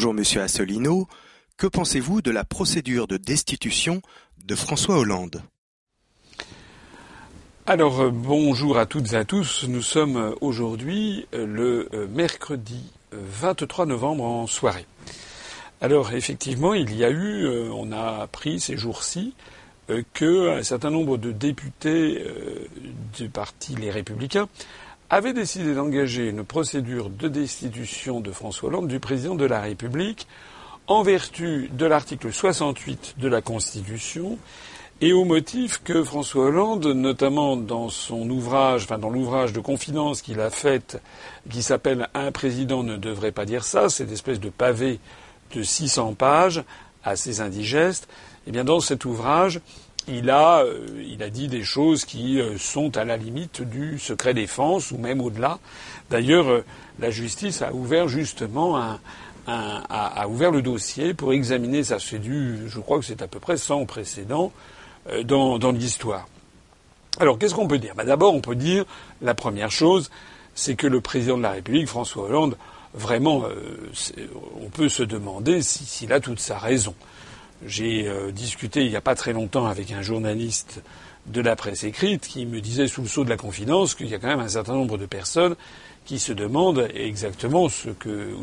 Bonjour Monsieur Asselineau, que pensez-vous de la procédure de destitution de François Hollande? Alors euh, bonjour à toutes et à tous. Nous sommes euh, aujourd'hui euh, le mercredi 23 novembre en soirée. Alors effectivement, il y a eu, on a appris ces jours-ci qu'un certain nombre de députés du parti Les Républicains avaient décidé d'engager une procédure de destitution de François Hollande du président de la République en vertu de l'article 68 de la Constitution et au motif que François Hollande, notamment dans son ouvrage, enfin dans l'ouvrage de confidence qu'il a fait, qui s'appelle Un président ne devrait pas dire ça, cette espèce de pavé de 600 pages, assez indigeste, eh bien dans cet ouvrage, il a, euh, il a dit des choses qui euh, sont à la limite du secret défense ou même au-delà. D'ailleurs, euh, la justice a ouvert justement a, ouvert le dossier pour examiner ça. C'est du, je crois que c'est à peu près sans précédent dans, l'histoire. Alors qu'est-ce qu'on peut dire? Bah, D'abord, on peut dire la première chose, c'est que le président de la République, François Hollande, vraiment, on peut se demander s'il a toute sa raison. J'ai euh, discuté il n'y a pas très longtemps avec un journaliste de la presse écrite qui me disait sous le sceau de la confidence qu'il y a quand même un certain nombre de personnes qui se demandent exactement ce que,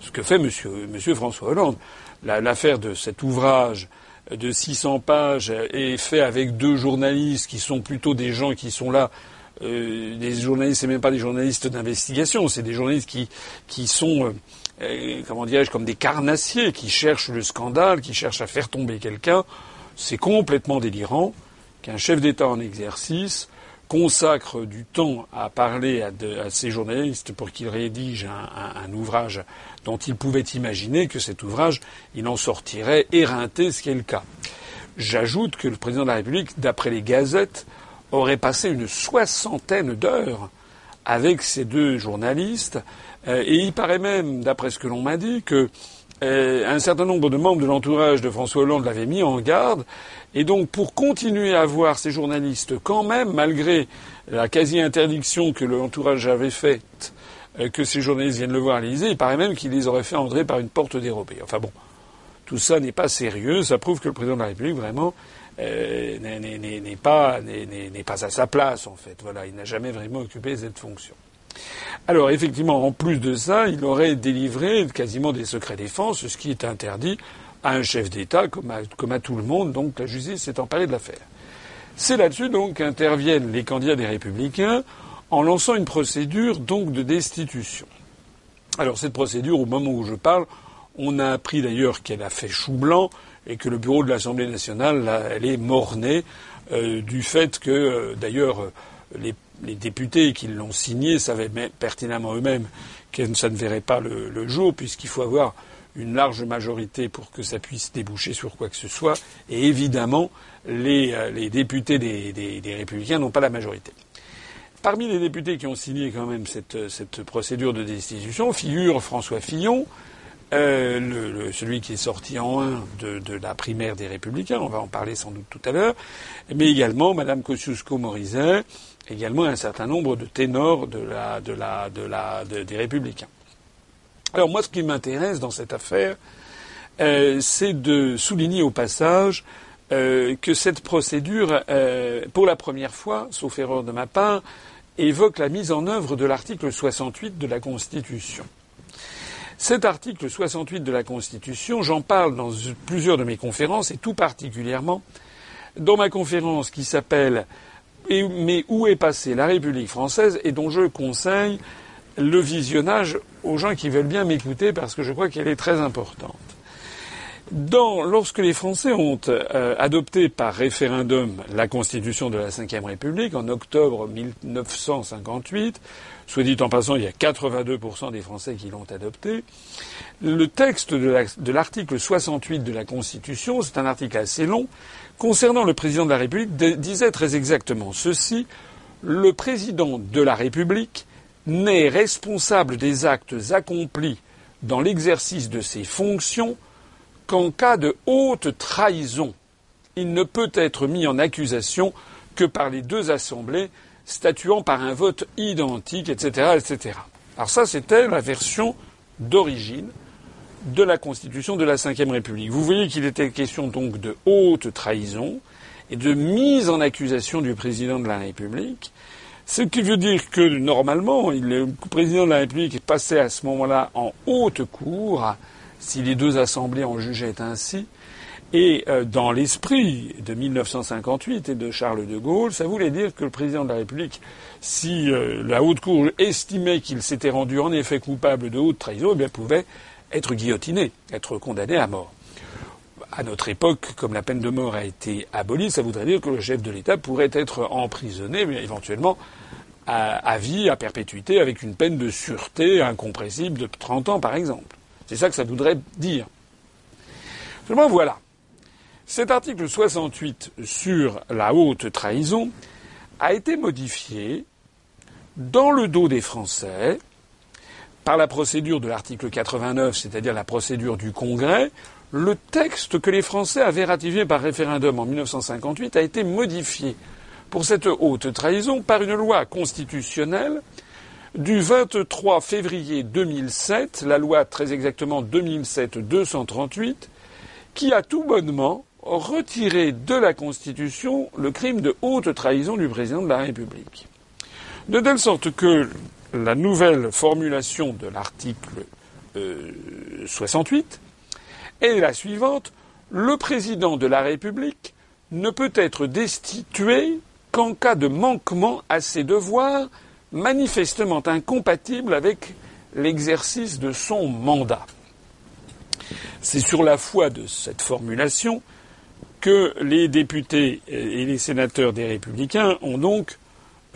ce que fait monsieur, monsieur François Hollande. L'affaire de cet ouvrage de 600 pages et fait avec deux journalistes qui sont plutôt des gens qui sont là. Euh, des journalistes, c'est même pas des journalistes d'investigation, c'est des journalistes qui qui sont euh, comment dirais-je comme des carnassiers qui cherchent le scandale, qui cherchent à faire tomber quelqu'un. C'est complètement délirant qu'un chef d'État en exercice consacre du temps à parler à, ces journalistes pour qu'ils rédigent un, un, ouvrage dont il pouvait imaginer que cet ouvrage, il en sortirait éreinté, ce qui est le cas. J'ajoute que le président de la République, d'après les gazettes, aurait passé une soixantaine d'heures avec ces deux journalistes, et il paraît même, d'après ce que l'on m'a dit, que euh, un certain nombre de membres de l'entourage de François Hollande l'avaient mis en garde. Et donc, pour continuer à voir ces journalistes, quand même, malgré la quasi-interdiction que l'entourage avait faite, euh, que ces journalistes viennent le voir à l'Élysée, il paraît même qu'il les aurait fait entrer par une porte dérobée. Enfin bon, tout ça n'est pas sérieux. Ça prouve que le président de la République, vraiment, euh, n'est pas, pas à sa place, en fait. Voilà, il n'a jamais vraiment occupé cette fonction. Alors effectivement, en plus de ça, il aurait délivré quasiment des secrets défense, ce qui est interdit à un chef d'État comme à, tout le monde, donc la justice s'est emparée de l'affaire. C'est là-dessus donc qu'interviennent les candidats des républicains en lançant une procédure donc de destitution. Alors cette procédure, au moment où je parle, on a appris d'ailleurs qu'elle a fait chou blanc et que le bureau de l'Assemblée nationale, elle est mornée euh, du fait que, euh, d'ailleurs, euh, les les députés qui l'ont signé savaient pertinemment eux-mêmes que ça ne verrait pas le, jour, puisqu'il faut avoir une large majorité pour que ça puisse déboucher sur quoi que ce soit. Et évidemment, les, euh, députés des, Républicains n'ont pas la majorité. Parmi les députés qui ont signé quand même cette, procédure de destitution figure François Fillon, euh, celui qui est sorti en un de, la primaire des Républicains, on va en parler sans doute tout à l'heure, mais également Madame Kosciusko-Morizet, également un certain nombre de ténors de la, de la, de la, des républicains. Alors moi, ce qui m'intéresse dans cette affaire, euh, c'est de souligner au passage euh, que cette procédure, euh, pour la première fois, sauf erreur de ma part, évoque la mise en œuvre de l'article 68 de la Constitution. Cet article 68 de la Constitution, j'en parle dans plusieurs de mes conférences et tout particulièrement dans ma conférence qui s'appelle mais où est passée la République française et dont je conseille le visionnage aux gens qui veulent bien m'écouter parce que je crois qu'elle est très importante. Dans, lorsque les Français ont euh, adopté par référendum la Constitution de la Ve République en octobre 1958, soit dit en passant, il y a 82% des Français qui l'ont adopté, le texte de l'article 68 de la Constitution, c'est un article assez long, concernant le président de la République, disait très exactement ceci le président de la République n'est responsable des actes accomplis dans l'exercice de ses fonctions qu'en cas de haute trahison. Il ne peut être mis en accusation que par les deux assemblées statuant par un vote identique, etc., etc. Alors ça, c'était la version d'origine de la Constitution de la Ve République. Vous voyez qu'il était question donc de haute trahison et de mise en accusation du président de la République, ce qui veut dire que normalement, le président de la République passé à ce moment-là en haute cour, si les deux assemblées en jugeaient ainsi, et euh, dans l'esprit de 1958 et de Charles de Gaulle, ça voulait dire que le président de la République, si euh, la haute cour estimait qu'il s'était rendu en effet coupable de haute trahison, eh bien pouvait être guillotiné, être condamné à mort. À notre époque, comme la peine de mort a été abolie, ça voudrait dire que le chef de l'État pourrait être emprisonné, mais éventuellement à, vie, à perpétuité, avec une peine de sûreté incompressible de 30 ans, par exemple. C'est ça que ça voudrait dire. Seulement voilà. Cet article 68 sur la haute trahison a été modifié dans le dos des Français par la procédure de l'article 89, c'est-à-dire la procédure du Congrès, le texte que les Français avaient ratifié par référendum en 1958 a été modifié pour cette haute trahison par une loi constitutionnelle du 23 février 2007, la loi très exactement 2007-238, qui a tout bonnement retirer de la Constitution le crime de haute trahison du président de la République. De telle sorte que la nouvelle formulation de l'article 68 euh, est la suivante. Le président de la République ne peut être destitué qu'en cas de manquement à ses devoirs manifestement incompatibles avec l'exercice de son mandat. C'est sur la foi de cette formulation que les députés et les sénateurs des Républicains ont donc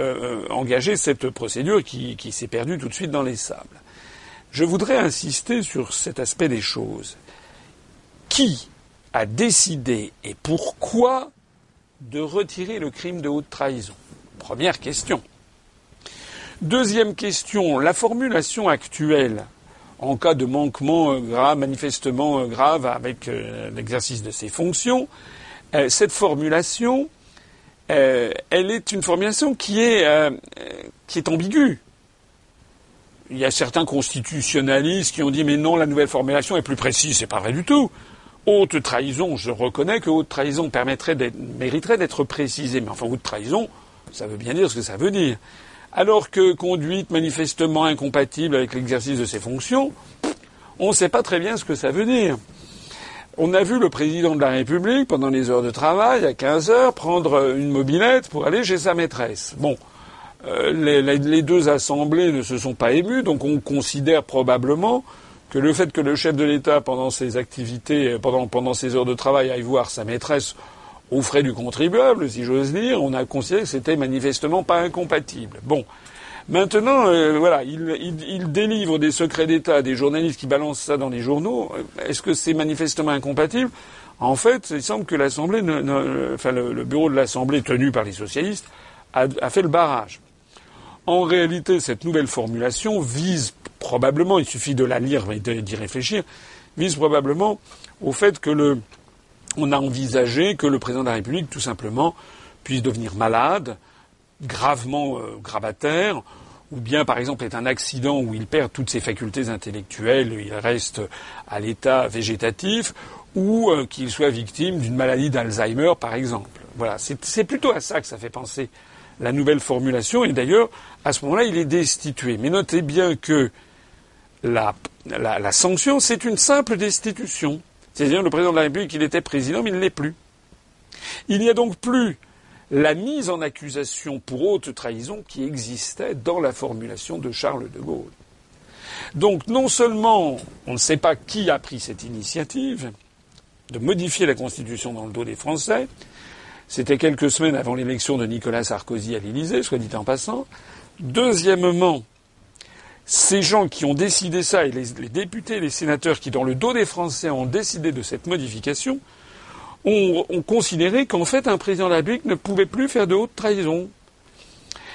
euh, engagé cette procédure qui, qui s'est perdue tout de suite dans les sables. Je voudrais insister sur cet aspect des choses. Qui a décidé et pourquoi de retirer le crime de haute trahison? Première question. Deuxième question, la formulation actuelle en cas de manquement euh, grave, manifestement euh, grave avec euh, l'exercice de ses fonctions, cette formulation, elle est une formulation qui est, qui est ambiguë. Il y a certains constitutionnalistes qui ont dit mais non, la nouvelle formulation est plus précise. C'est pas vrai du tout. Haute trahison, je reconnais que haute trahison permettrait mériterait d'être précisée. Mais enfin, haute trahison, ça veut bien dire ce que ça veut dire alors que conduite manifestement incompatible avec l'exercice de ses fonctions, on ne sait pas très bien ce que ça veut dire. On a vu le président de la République, pendant les heures de travail, à 15 heures, prendre une mobilette pour aller chez sa maîtresse. Bon, euh, les, deux assemblées ne se sont pas émues, donc on considère probablement que le fait que le chef de l'État, pendant ses activités, pendant, pendant ses heures de travail, aille voir sa maîtresse aux frais du contribuable, si j'ose dire, on a considéré que c'était manifestement pas incompatible. Bon. Maintenant, euh, voilà, il, il, délivre des secrets d'État à des journalistes qui balancent ça dans les journaux. Est-ce que c'est manifestement incompatible? En fait, il semble que l'Assemblée, enfin le, bureau de l'Assemblée tenu par les socialistes, a, a fait le barrage. En réalité, cette nouvelle formulation vise probablement, il suffit de la lire et d'y réfléchir, vise probablement au fait que le, on a envisagé que le président de la République, tout simplement, puisse devenir malade, gravement euh, gravataire, ou bien, par exemple, est un accident où il perd toutes ses facultés intellectuelles, il reste à l'état végétatif, ou euh, qu'il soit victime d'une maladie d'Alzheimer, par exemple. Voilà, c'est plutôt à ça que ça fait penser la nouvelle formulation, et d'ailleurs, à ce moment-là, il est destitué. Mais notez bien que la, la sanction, c'est une simple destitution. C'est-à-dire le président de la République, il était président, mais il ne l'est plus. Il n'y a donc plus la mise en accusation pour haute trahison qui existait dans la formulation de Charles de Gaulle. Donc non seulement on ne sait pas qui a pris cette initiative de modifier la Constitution dans le dos des Français, c'était quelques semaines avant l'élection de Nicolas Sarkozy à l'Élysée, soit dit en passant. Deuxièmement, ces gens qui ont décidé ça, et les, députés et les sénateurs qui, dans le dos des Français, ont décidé de cette modification, ont, considéré qu'en fait, un président de la République ne pouvait plus faire de haute trahison.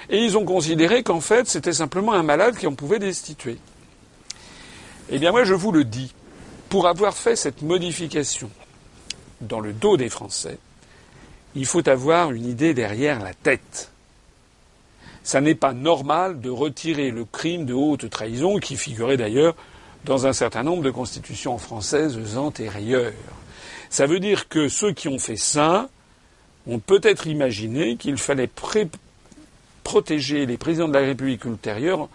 Et ils ont considéré qu'en fait, c'était simplement un malade qui en pouvait destituer. Eh bien, moi, je vous le dis, pour avoir fait cette modification dans le dos des Français, il faut avoir une idée derrière la tête. Ça n'est pas normal de retirer le crime de haute trahison, qui figurait d'ailleurs dans un certain nombre de constitutions françaises antérieures. Ça veut dire que ceux qui ont fait ça ont peut-être imaginé qu'il fallait protéger les présidents de la République ultérieure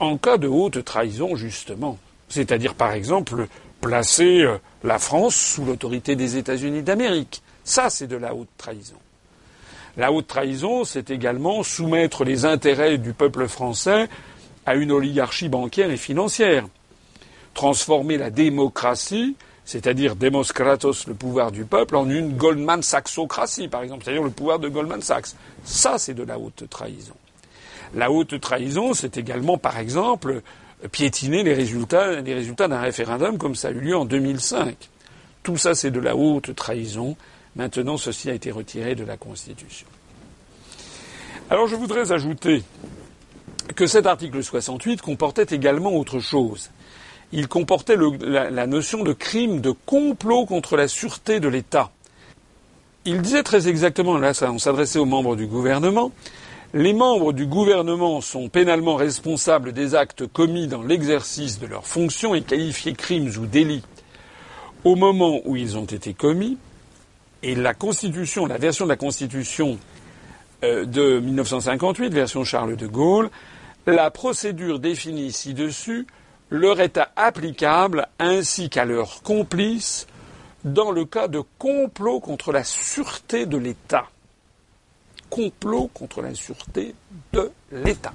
en cas de haute trahison, justement. C'est-à-dire, par exemple, placer euh, la France sous l'autorité des États-Unis d'Amérique. Ça, c'est de la haute trahison. La haute trahison, c'est également soumettre les intérêts du peuple français à une oligarchie bancaire et financière. Transformer la démocratie, c'est-à-dire Demos Kratos, le pouvoir du peuple, en une Goldman Sachsocratie, par exemple, c'est-à-dire le pouvoir de Goldman Sachs. Ça, c'est de la haute trahison. La haute trahison, c'est également, par exemple, piétiner les résultats, les résultats d'un référendum comme ça a eu lieu en 2005. Tout ça, c'est de la haute trahison. Maintenant, ceci a été retiré de la Constitution. Alors, je voudrais ajouter que cet article 68 comportait également autre chose. Il comportait la, notion de crime de complot contre la sûreté de l'État. Il disait très exactement, là, on s'adressait aux membres du gouvernement, les membres du gouvernement sont pénalement responsables des actes commis dans l'exercice de leurs fonctions et qualifiés crimes ou délits au moment où ils ont été commis. Et la Constitution, la version de la Constitution euh, de 1958, version Charles de Gaulle, la procédure définie ci-dessus leur est applicable ainsi qu'à leurs complices dans le cas de complot contre la sûreté de l'État complot contre la sûreté de l'État.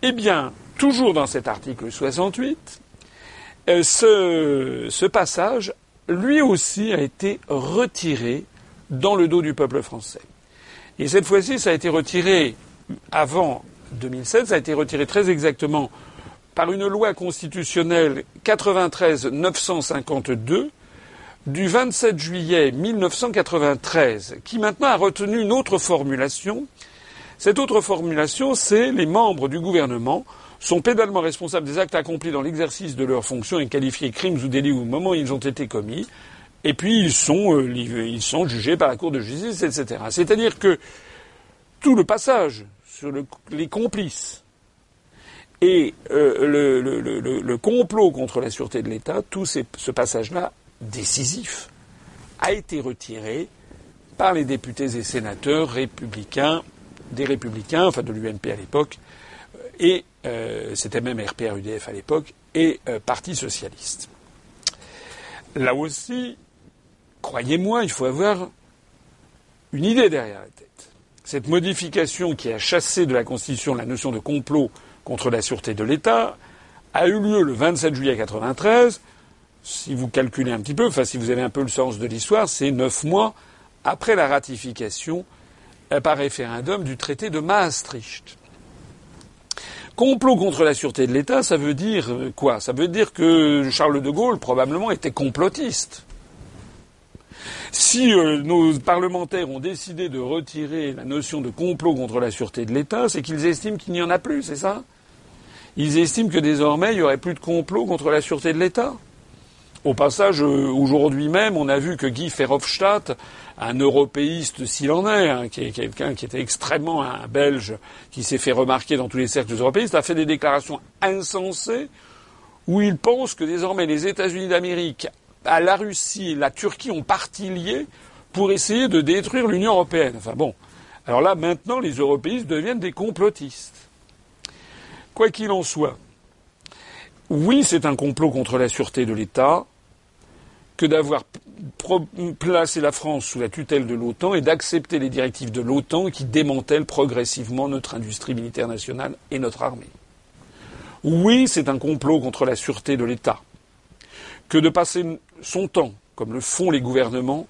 Eh bien, toujours dans cet article 68, euh, ce, ce passage, lui aussi, a été retiré dans le dos du peuple français. Et cette fois-ci, ça a été retiré avant 2007, ça a été retiré très exactement par une loi constitutionnelle 93 952 du 27 juillet 1993, qui maintenant a retenu une autre formulation. Cette autre formulation, c'est les membres du gouvernement sont pénalement responsables des actes accomplis dans l'exercice de leurs fonctions et qualifiés crimes ou délits au moment où ils ont été commis, et puis ils sont, euh, ils sont jugés par la Cour de justice, etc. C'est-à-dire que tout le passage sur les complices et euh, le, complot contre la sûreté de l'État, tout ce passage-là décisif a été retiré par les députés et sénateurs républicains, des républicains, enfin de l'UMP à l'époque, et euh, c'était même RPR-UDF à l'époque, et euh, Parti socialiste. Là aussi, croyez-moi, il faut avoir une idée derrière la tête. Cette modification qui a chassé de la Constitution la notion de complot contre la sûreté de l'État a eu lieu le 27 juillet 1993 si vous calculez un petit peu, enfin si vous avez un peu le sens de l'histoire, c'est neuf mois après la ratification euh, par référendum du traité de Maastricht. Complot contre la sûreté de l'État, ça veut dire euh, quoi? Ça veut dire que Charles de Gaulle probablement était complotiste. Si euh, nos parlementaires ont décidé de retirer la notion de complot contre la sûreté de l'État, c'est qu'ils estiment qu'il n'y en a plus, c'est ça? Ils estiment que désormais il n'y aurait plus de complot contre la sûreté de l'État. Au passage, euh, aujourd'hui même, on a vu que Guy Verhofstadt, un européiste s'il en est, hein, qui est quelqu'un qui était extrêmement un Belge, qui s'est fait remarquer dans tous les cercles européistes, a fait des déclarations insensées où il pense que désormais les États-Unis d'Amérique, la Russie et la Turquie ont parti liés pour essayer de détruire l'Union européenne. Enfin bon. Alors là, maintenant, les européistes deviennent des complotistes. Quoi qu'il en soit, oui, c'est un complot contre la sûreté de l'État que d'avoir placé la France sous la tutelle de l'OTAN et d'accepter les directives de l'OTAN qui démantèlent progressivement notre industrie militaire nationale et notre armée. Oui, c'est un complot contre la sûreté de l'État que de passer son temps, comme le font les gouvernements,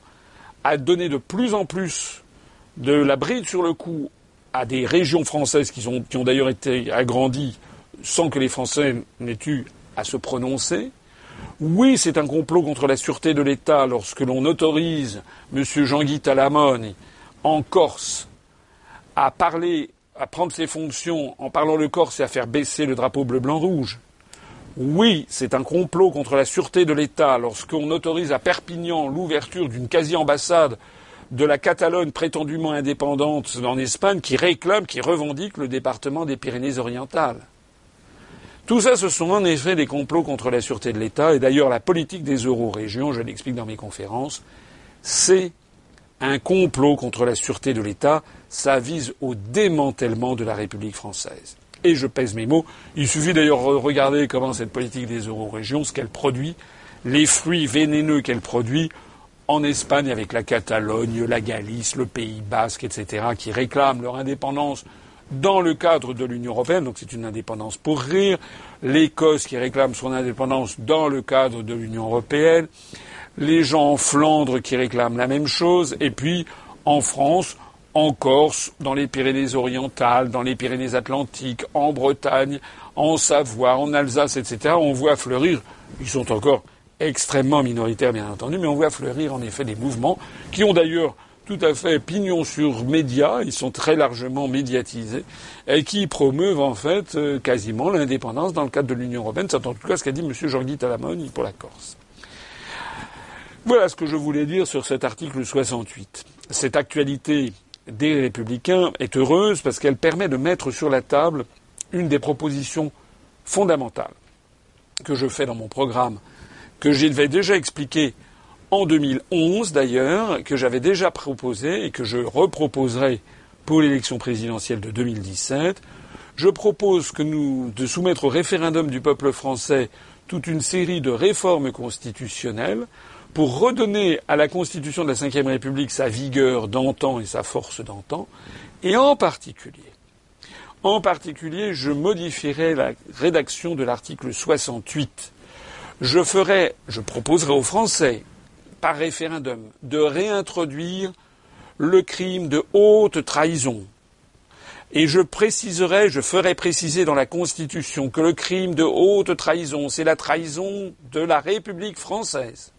à donner de plus en plus de la bride sur le cou à des régions françaises qui, ont d'ailleurs été agrandies sans que les Français n'aient eu à se prononcer, oui, c'est un complot contre la sûreté de l'État lorsque l'on autorise M. Jean-Guy Talamone en Corse à parler, à prendre ses fonctions en parlant le Corse et à faire baisser le drapeau bleu-blanc-rouge. Oui, c'est un complot contre la sûreté de l'État lorsqu'on autorise à Perpignan l'ouverture d'une quasi-ambassade de la Catalogne prétendument indépendante en Espagne qui réclame, qui revendique le département des Pyrénées-Orientales. Tout ça, ce sont en effet des complots contre la sûreté de l'État. Et d'ailleurs, la politique des euro-régions, je l'explique dans mes conférences, c'est un complot contre la sûreté de l'État. Ça vise au démantèlement de la République française. Et je pèse mes mots. Il suffit d'ailleurs de regarder comment cette politique des euro-régions, ce qu'elle produit, les fruits vénéneux qu'elle produit en Espagne avec la Catalogne, la Galice, le Pays basque, etc., qui réclament leur indépendance dans le cadre de l'Union européenne, donc c'est une indépendance pour rire, l'Écosse qui réclame son indépendance dans le cadre de l'Union européenne, les gens en Flandre qui réclament la même chose, et puis en France, en Corse, dans les Pyrénées orientales, dans les Pyrénées atlantiques, en Bretagne, en Savoie, en Alsace, etc., on voit fleurir, ils sont encore extrêmement minoritaires bien entendu, mais on voit fleurir en effet des mouvements qui ont d'ailleurs tout à fait pignon sur médias, ils sont très largement médiatisés, et qui promeuvent en fait euh, quasiment l'indépendance dans le cadre de l'Union européenne. C'est en tout cas ce qu'a dit M. Jean-Guy pour la Corse. Voilà ce que je voulais dire sur cet article 68. Cette actualité des républicains est heureuse parce qu'elle permet de mettre sur la table une des propositions fondamentales que je fais dans mon programme, que j'avais déjà expliqué en 2011 d'ailleurs, que j'avais déjà proposé et que je reproposerai pour l'élection présidentielle de 2017. Je propose que nous, de soumettre au référendum du peuple français toute une série de réformes constitutionnelles pour redonner à la Constitution de la Ve République sa vigueur d'antan et sa force d'antan, et en particulier, en particulier, je modifierai la rédaction de l'article 68. Je ferai, je proposerai aux Français par référendum de réintroduire le crime de haute trahison. Et je préciserai, je ferai préciser dans la Constitution que le crime de haute trahison, c'est la trahison de la République française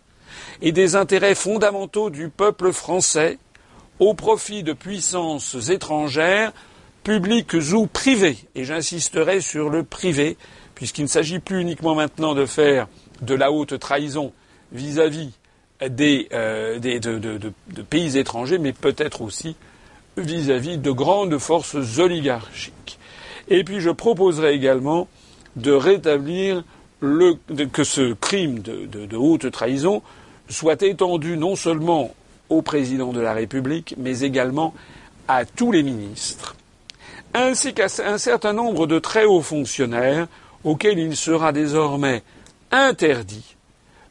et des intérêts fondamentaux du peuple français au profit de puissances étrangères, publiques ou privées. Et j'insisterai sur le privé, puisqu'il ne s'agit plus uniquement maintenant de faire de la haute trahison vis-à-vis des, euh, de, pays étrangers, mais peut-être aussi vis-à-vis de grandes forces oligarchiques. Et puis je proposerai également de rétablir le, que ce crime de, haute trahison soit étendu non seulement au président de la République, mais également à tous les ministres, ainsi qu'à un certain nombre de très hauts fonctionnaires auxquels il sera désormais interdit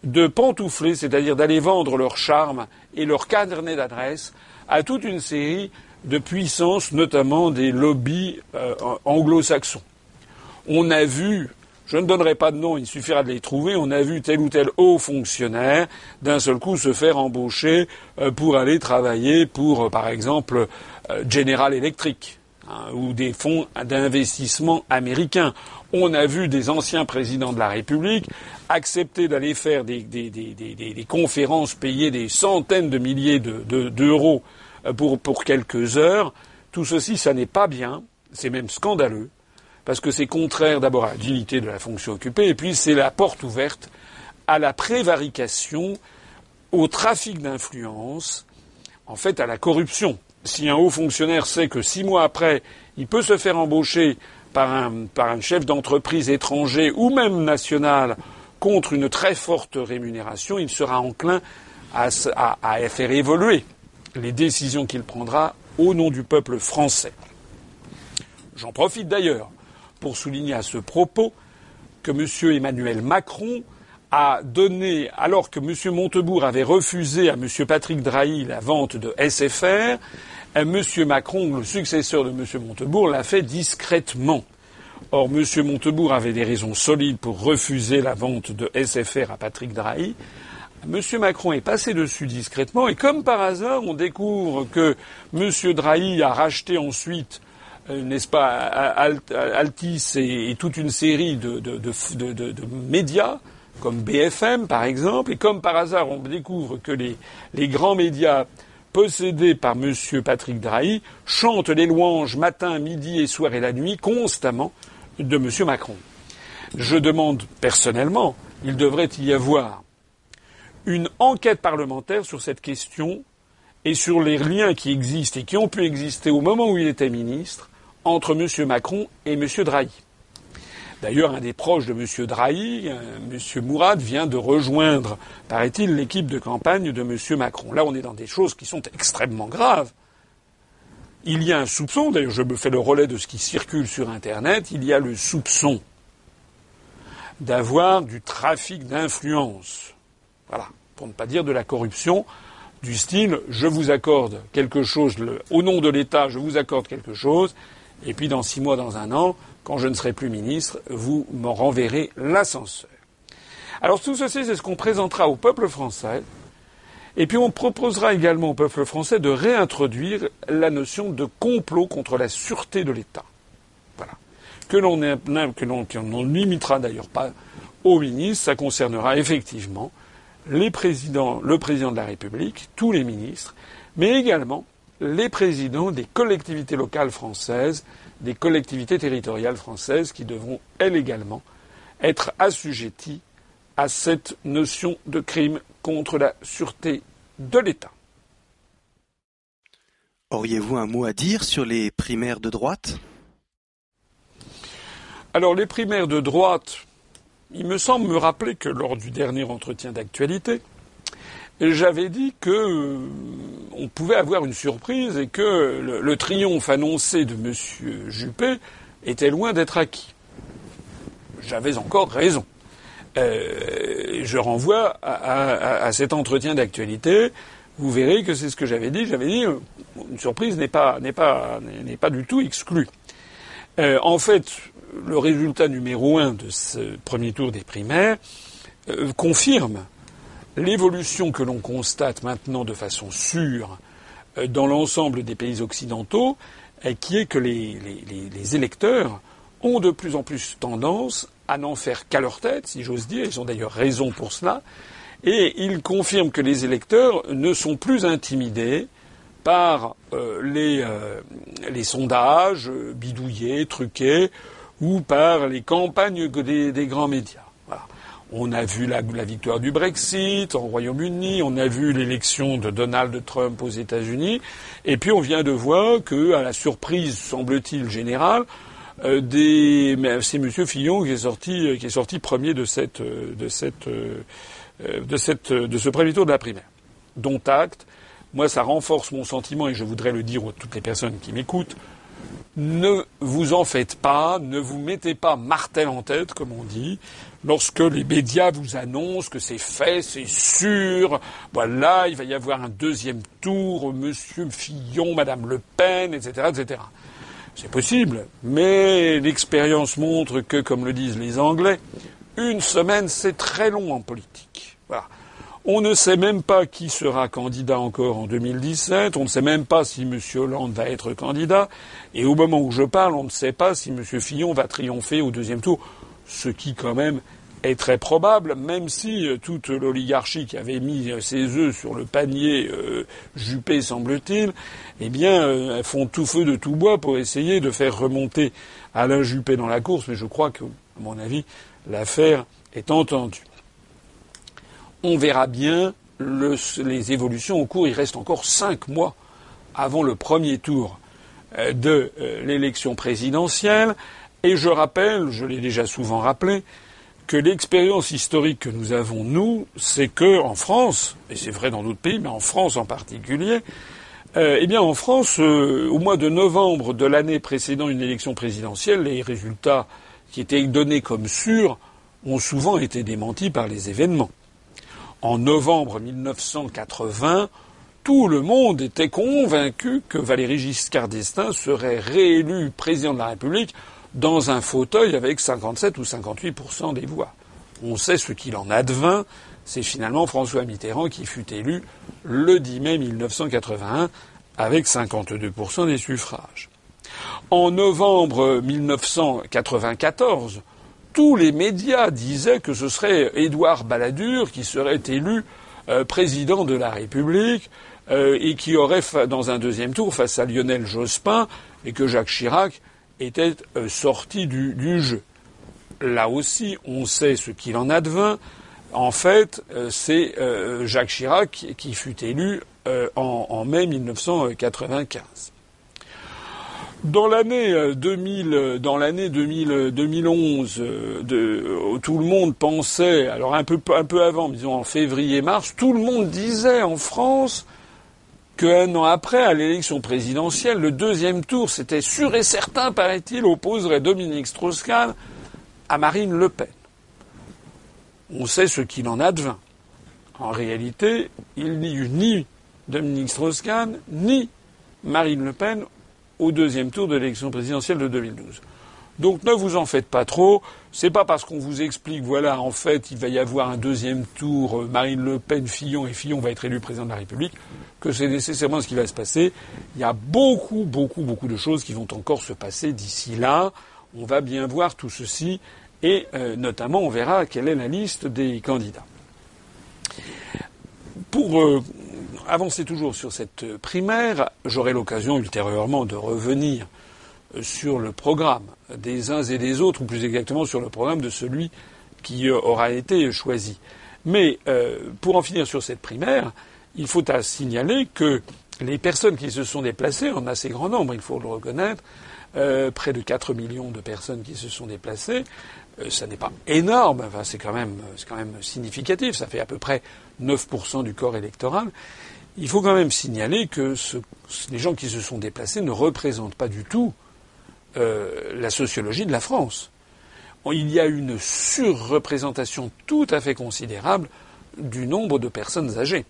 de pantoufler, c'est-à-dire d'aller vendre leur charme et leur carnet d'adresse à toute une série de puissances, notamment des lobbies euh, anglo-saxons. On a vu, je ne donnerai pas de nom, il suffira de les trouver, on a vu tel ou tel haut fonctionnaire d'un seul coup se faire embaucher euh, pour aller travailler pour, euh, par exemple, General Electric hein, ou des fonds d'investissement américains. On a vu des anciens présidents de la République accepter d'aller faire des, conférences, payer des centaines de milliers d'euros euh, pour, pour quelques heures. Tout ceci, ça n'est pas bien, c'est même scandaleux, parce que c'est contraire d'abord à la dignité de la fonction occupée, et puis c'est la porte ouverte à la prévarication, au trafic d'influence, en fait à la corruption. Si un haut fonctionnaire sait que six mois après, il peut se faire embaucher par un, par un chef d'entreprise étranger ou même national contre une très forte rémunération, il sera enclin à, faire évoluer les décisions qu'il prendra au nom du peuple français. J'en profite d'ailleurs pour souligner à ce propos que M. Emmanuel Macron a donné, alors que M. Montebourg avait refusé à M. Patrick Drahi la vente de SFR, M. Macron, le successeur de M. Montebourg, l'a fait discrètement. Or, M. Montebourg avait des raisons solides pour refuser la vente de SFR à Patrick Drahi. M. Macron est passé dessus discrètement et comme par hasard, on découvre que M. Drahi a racheté ensuite, n'est-ce pas, Altis et, toute une série de, médias, comme BFM par exemple, et comme par hasard, on découvre que les, les grands médias possédés par M. Patrick Drahi chantent les louanges matin, midi et soir et la nuit constamment de M. Macron. Je demande personnellement, il devrait y avoir une enquête parlementaire sur cette question et sur les liens qui existent et qui ont pu exister au moment où il était ministre entre M. Macron et M. Drahi. D'ailleurs, un des proches de M. Drahi, M. Mourad, vient de rejoindre, paraît-il, l'équipe de campagne de M. Macron. Là, on est dans des choses qui sont extrêmement graves. Il y a un soupçon, d'ailleurs je me fais le relais de ce qui circule sur Internet, il y a le soupçon d'avoir du trafic d'influence. Voilà, pour ne pas dire de la corruption, du style je vous accorde quelque chose, au nom de l'État, je vous accorde quelque chose, et puis dans six mois, dans un an, quand je ne serai plus ministre, vous m'en renverrez l'ascenseur. Alors tout ceci, c'est ce qu'on présentera au peuple français. Et puis on proposera également au peuple français de réintroduire la notion de complot contre la sûreté de l'État. Voilà. Que l'on ne limitera d'ailleurs pas aux ministres, ça concernera effectivement les présidents, le président de la République, tous les ministres, mais également les présidents des collectivités locales françaises, des collectivités territoriales françaises qui devront, elles également, être assujetties à cette notion de crime contre la sûreté de l'État. Auriez-vous un mot à dire sur les primaires de droite? Alors les primaires de droite, il me semble me rappeler que lors du dernier entretien d'actualité, j'avais dit que euh, on pouvait avoir une surprise et que le, triomphe annoncé de M. Juppé était loin d'être acquis. J'avais encore raison. Euh, je renvoie à, cet entretien d'actualité. Vous verrez que c'est ce que j'avais dit. J'avais dit euh, une surprise n'est pas pas n'est pas du tout exclue. en fait, le résultat numéro un de ce premier tour des primaires confirme l'évolution que l'on constate maintenant de façon sûre euh, dans l'ensemble des pays occidentaux, euh, qui est que les, électeurs ont de plus en plus tendance à n'en faire qu'à leur tête, si j'ose dire, ils ont d'ailleurs raison pour cela, et ils confirment que les électeurs ne sont plus intimidés par euh, les, les, sondages bidouillés, truqués, ou par les campagnes des grands médias. On a vu la, victoire du Brexit au Royaume-Uni, on a vu l'élection de Donald Trump aux États-Unis, et puis on vient de voir que, à la surprise, semble-t-il, générale, euh, c'est M. Fillon qui est sorti, qui est sorti premier de cette, euh, de cette, ce premier tour de la primaire. Dont acte. Moi, ça renforce mon sentiment, et je voudrais le dire à toutes les personnes qui m'écoutent. Ne vous en faites pas, ne vous mettez pas martel en tête, comme on dit lorsque les médias vous annoncent que c'est fait, c'est sûr, voilà, il va y avoir un deuxième tour, Monsieur Fillon, Madame Le Pen, etc., etc. C'est possible, mais l'expérience montre que, comme le disent les Anglais, une semaine c'est très long en politique. Voilà. On ne sait même pas qui sera candidat encore en 2017. On ne sait même pas si M. Hollande va être candidat. Et au moment où je parle, on ne sait pas si M. Fillon va triompher au deuxième tour ce qui quand même est très probable, même si euh, toute l'oligarchie qui avait mis euh, ses œufs sur le panier euh, Juppé, semble-t-il, eh bien, elles font tout feu de tout bois pour essayer de faire remonter Alain Juppé dans la course, mais je crois que, à mon avis, l'affaire est entendue. On verra bien les évolutions au cours. Il reste encore cinq mois avant le premier tour de l'élection présidentielle. Et je rappelle, je l'ai déjà souvent rappelé, que l'expérience historique que nous avons, nous, c'est que en France, et c'est vrai dans d'autres pays, mais en France en particulier, euh, eh bien en France, euh, au mois de novembre de l'année précédant une élection présidentielle, les résultats qui étaient donnés comme sûrs ont souvent été démentis par les événements. En novembre 1980, tout le monde était convaincu que Valéry Giscard d'Estaing serait réélu président de la République dans un fauteuil avec 57 ou 58% des voix. On sait ce qu'il en advint. C'est finalement François Mitterrand qui fut élu le 10 mai 1981 avec 52% des suffrages. En novembre 1994, tous les médias disaient que ce serait Édouard Balladur qui serait élu euh, président de la République euh, et qui aurait, dans un deuxième tour, face à Lionel Jospin, et que Jacques Chirac était euh, sorti du, jeu. Là aussi, on sait ce qu'il en advint. En fait, c'est Jacques Chirac qui fut élu en, mai 1995. Dans l'année 2000, euh, euh, dans l'année 2011, de, tout le monde pensait, alors un peu, un peu avant, disons en février-mars, tout le monde disait en France qu'un an après, à l'élection présidentielle, le deuxième tour, c'était sûr et certain, paraît-il, opposerait Dominique Strauss-Kahn à Marine Le Pen. On sait ce qu'il en advint. En réalité, il n'y eut ni Dominique Strauss-Kahn, ni Marine Le Pen au deuxième tour de l'élection présidentielle de 2012. Donc ne vous en faites pas trop. C'est pas parce qu'on vous explique, voilà, en fait, il va y avoir un deuxième tour, euh, Marine Le Pen, Fillon, et Fillon va être élu président de la République, que c'est nécessairement ce qui va se passer. Il y a beaucoup, beaucoup, beaucoup de choses qui vont encore se passer d'ici là. On va bien voir tout ceci, et euh, notamment, on verra quelle est la liste des candidats. Pour euh, avancer toujours sur cette primaire, j'aurai l'occasion ultérieurement de revenir sur le programme des uns et des autres, ou plus exactement sur le programme de celui qui euh, aura été choisi. Mais euh, pour en finir sur cette primaire, il faut signaler que les personnes qui se sont déplacées, en assez grand nombre, il faut le reconnaître, euh, près de 4 millions de personnes qui se sont déplacées, ça n'est pas énorme, enfin, c'est quand, quand même significatif, ça fait à peu près 9% du corps électoral. Il faut quand même signaler que les gens qui se sont déplacés ne représentent pas du tout euh, la sociologie de la France. Il y a une surreprésentation tout à fait considérable du nombre de personnes âgées.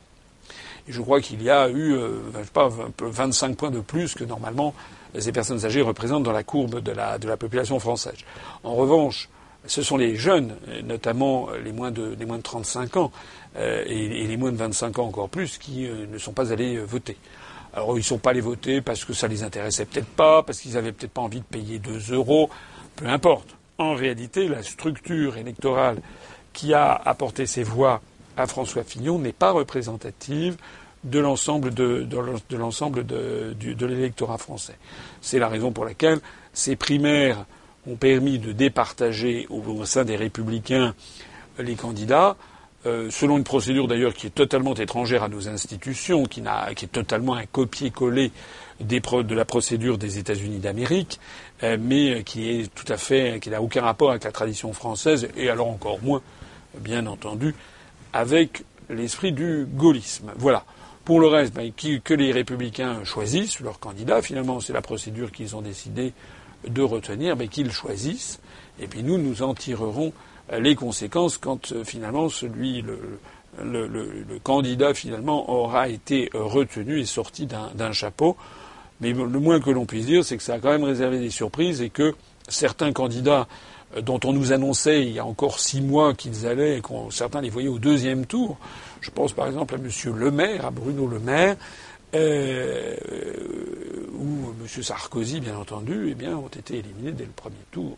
Je crois qu'il y a eu, euh, pas, 25 points de plus que normalement ces personnes âgées représentent dans la courbe de la, de la population française. En revanche, ce sont les jeunes, notamment les moins de, moins de 35 ans euh, et, les moins de 25 ans encore plus, qui ne sont pas allés voter. Alors ils ne sont pas allés voter parce que ça les intéressait peut-être pas, parce qu'ils avaient peut-être pas envie de payer 2 euros, peu importe. En réalité, la structure électorale qui a apporté ces voix à François Fillon n'est pas représentative de l'ensemble de l'électorat français. C'est la raison pour laquelle ces primaires ont permis de départager au sein des républicains les candidats euh, selon une procédure d'ailleurs qui est totalement étrangère à nos institutions, qui, qui est totalement un copier-coller de la procédure des États-Unis d'Amérique, euh, mais qui est tout à fait, qui n'a aucun rapport avec la tradition française, et alors encore moins, bien entendu, avec l'esprit du gaullisme. Voilà. Pour le reste, ben, que les républicains choisissent leur candidat, finalement c'est la procédure qu'ils ont décidé de retenir, mais qu'ils choisissent, et puis nous, nous en tirerons les conséquences quand euh, finalement celui le, candidat finalement aura été retenu et sorti d'un chapeau. Mais le moins que l'on puisse dire, c'est que ça a quand même réservé des surprises et que certains candidats euh, dont on nous annonçait il y a encore six mois qu'ils allaient, et certains les voyaient au deuxième tour. Je pense par exemple à M. Le Maire, à Bruno Le Maire, euh, ou M. Sarkozy, bien entendu, eh bien, ont été éliminés dès le premier tour.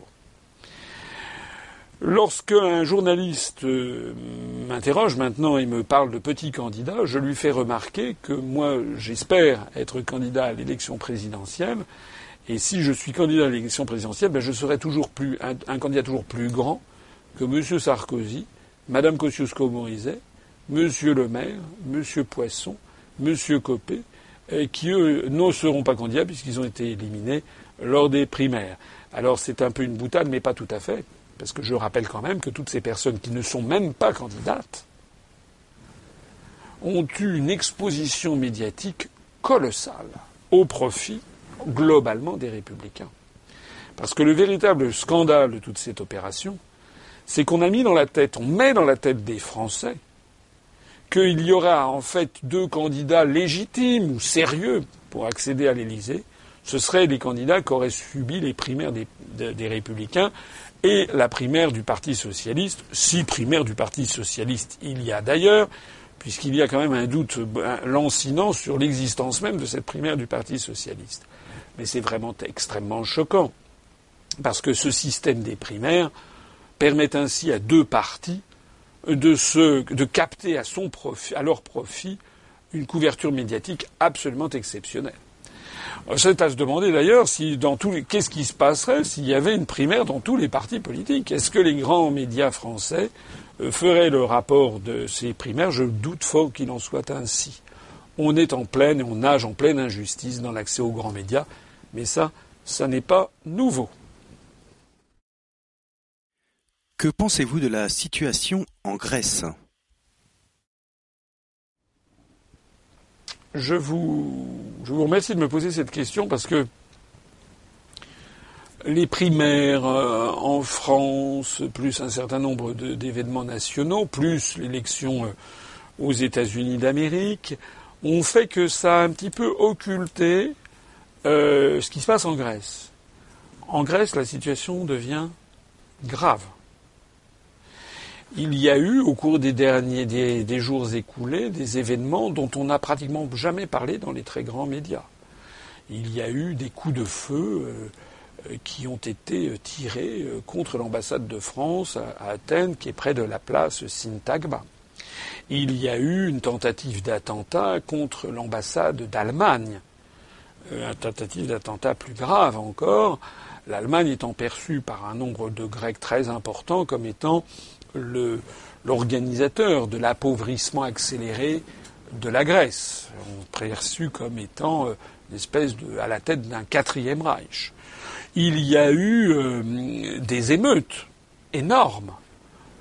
Lorsqu'un journaliste euh, m'interroge maintenant et me parle de petit candidat, je lui fais remarquer que moi, j'espère être candidat à l'élection présidentielle. Et si je suis candidat à l'élection présidentielle, ben je serai toujours plus, un, candidat toujours plus grand que M. Sarkozy, Mme Kosciusko-Morizet, M. Le Maire, M. Poisson, M. Copé, qui eux ne seront pas candidats puisqu'ils ont été éliminés lors des primaires. Alors c'est un peu une boutade, mais pas tout à fait. Parce que je rappelle quand même que toutes ces personnes qui ne sont même pas candidates ont eu une exposition médiatique colossale au profit globalement des républicains. Parce que le véritable scandale de toute cette opération, c'est qu'on a mis dans la tête, on met dans la tête des Français qu'il y aura en fait deux candidats légitimes ou sérieux pour accéder à l'Élysée. Ce seraient les candidats qui auraient subi les primaires des, républicains et la primaire du Parti socialiste, si primaire du Parti socialiste il y a d'ailleurs, puisqu'il y a quand même un doute lancinant sur l'existence même de cette primaire du Parti socialiste. Mais c'est vraiment extrêmement choquant, parce que ce système des primaires permet ainsi à deux partis de, se, de capter à, son profit, à leur profit une couverture médiatique absolument exceptionnelle. C'est à se demander d'ailleurs si dans tous les... qu'est-ce qui se passerait s'il y avait une primaire dans tous les partis politiques? Est-ce que les grands médias français euh, feraient le rapport de ces primaires? Je doute fort qu'il en soit ainsi. On est en pleine et on nage en pleine injustice dans l'accès aux grands médias, mais ça, ça n'est pas nouveau. Que pensez-vous de la situation en Grèce? Je vous, remercie de me poser cette question parce que les primaires euh, en France, plus un certain nombre d'événements nationaux, plus l'élection euh, aux États-Unis d'Amérique, ont fait que ça a un petit peu occulté euh, ce qui se passe en Grèce. En Grèce, la situation devient grave. Il y a eu, au cours des derniers des, jours écoulés, des événements dont on n'a pratiquement jamais parlé dans les très grands médias. Il y a eu des coups de feu qui ont été tirés contre l'ambassade de France à Athènes, qui est près de la place Syntagma il y a eu une tentative d'attentat contre l'ambassade d'Allemagne. Euh, une tentative d'attentat plus grave encore, l'Allemagne étant perçue par un nombre de Grecs très important comme étant l'organisateur de l'appauvrissement accéléré de la Grèce, perçue comme étant euh, une à la tête d'un quatrième Reich. Il y a eu euh, des émeutes énormes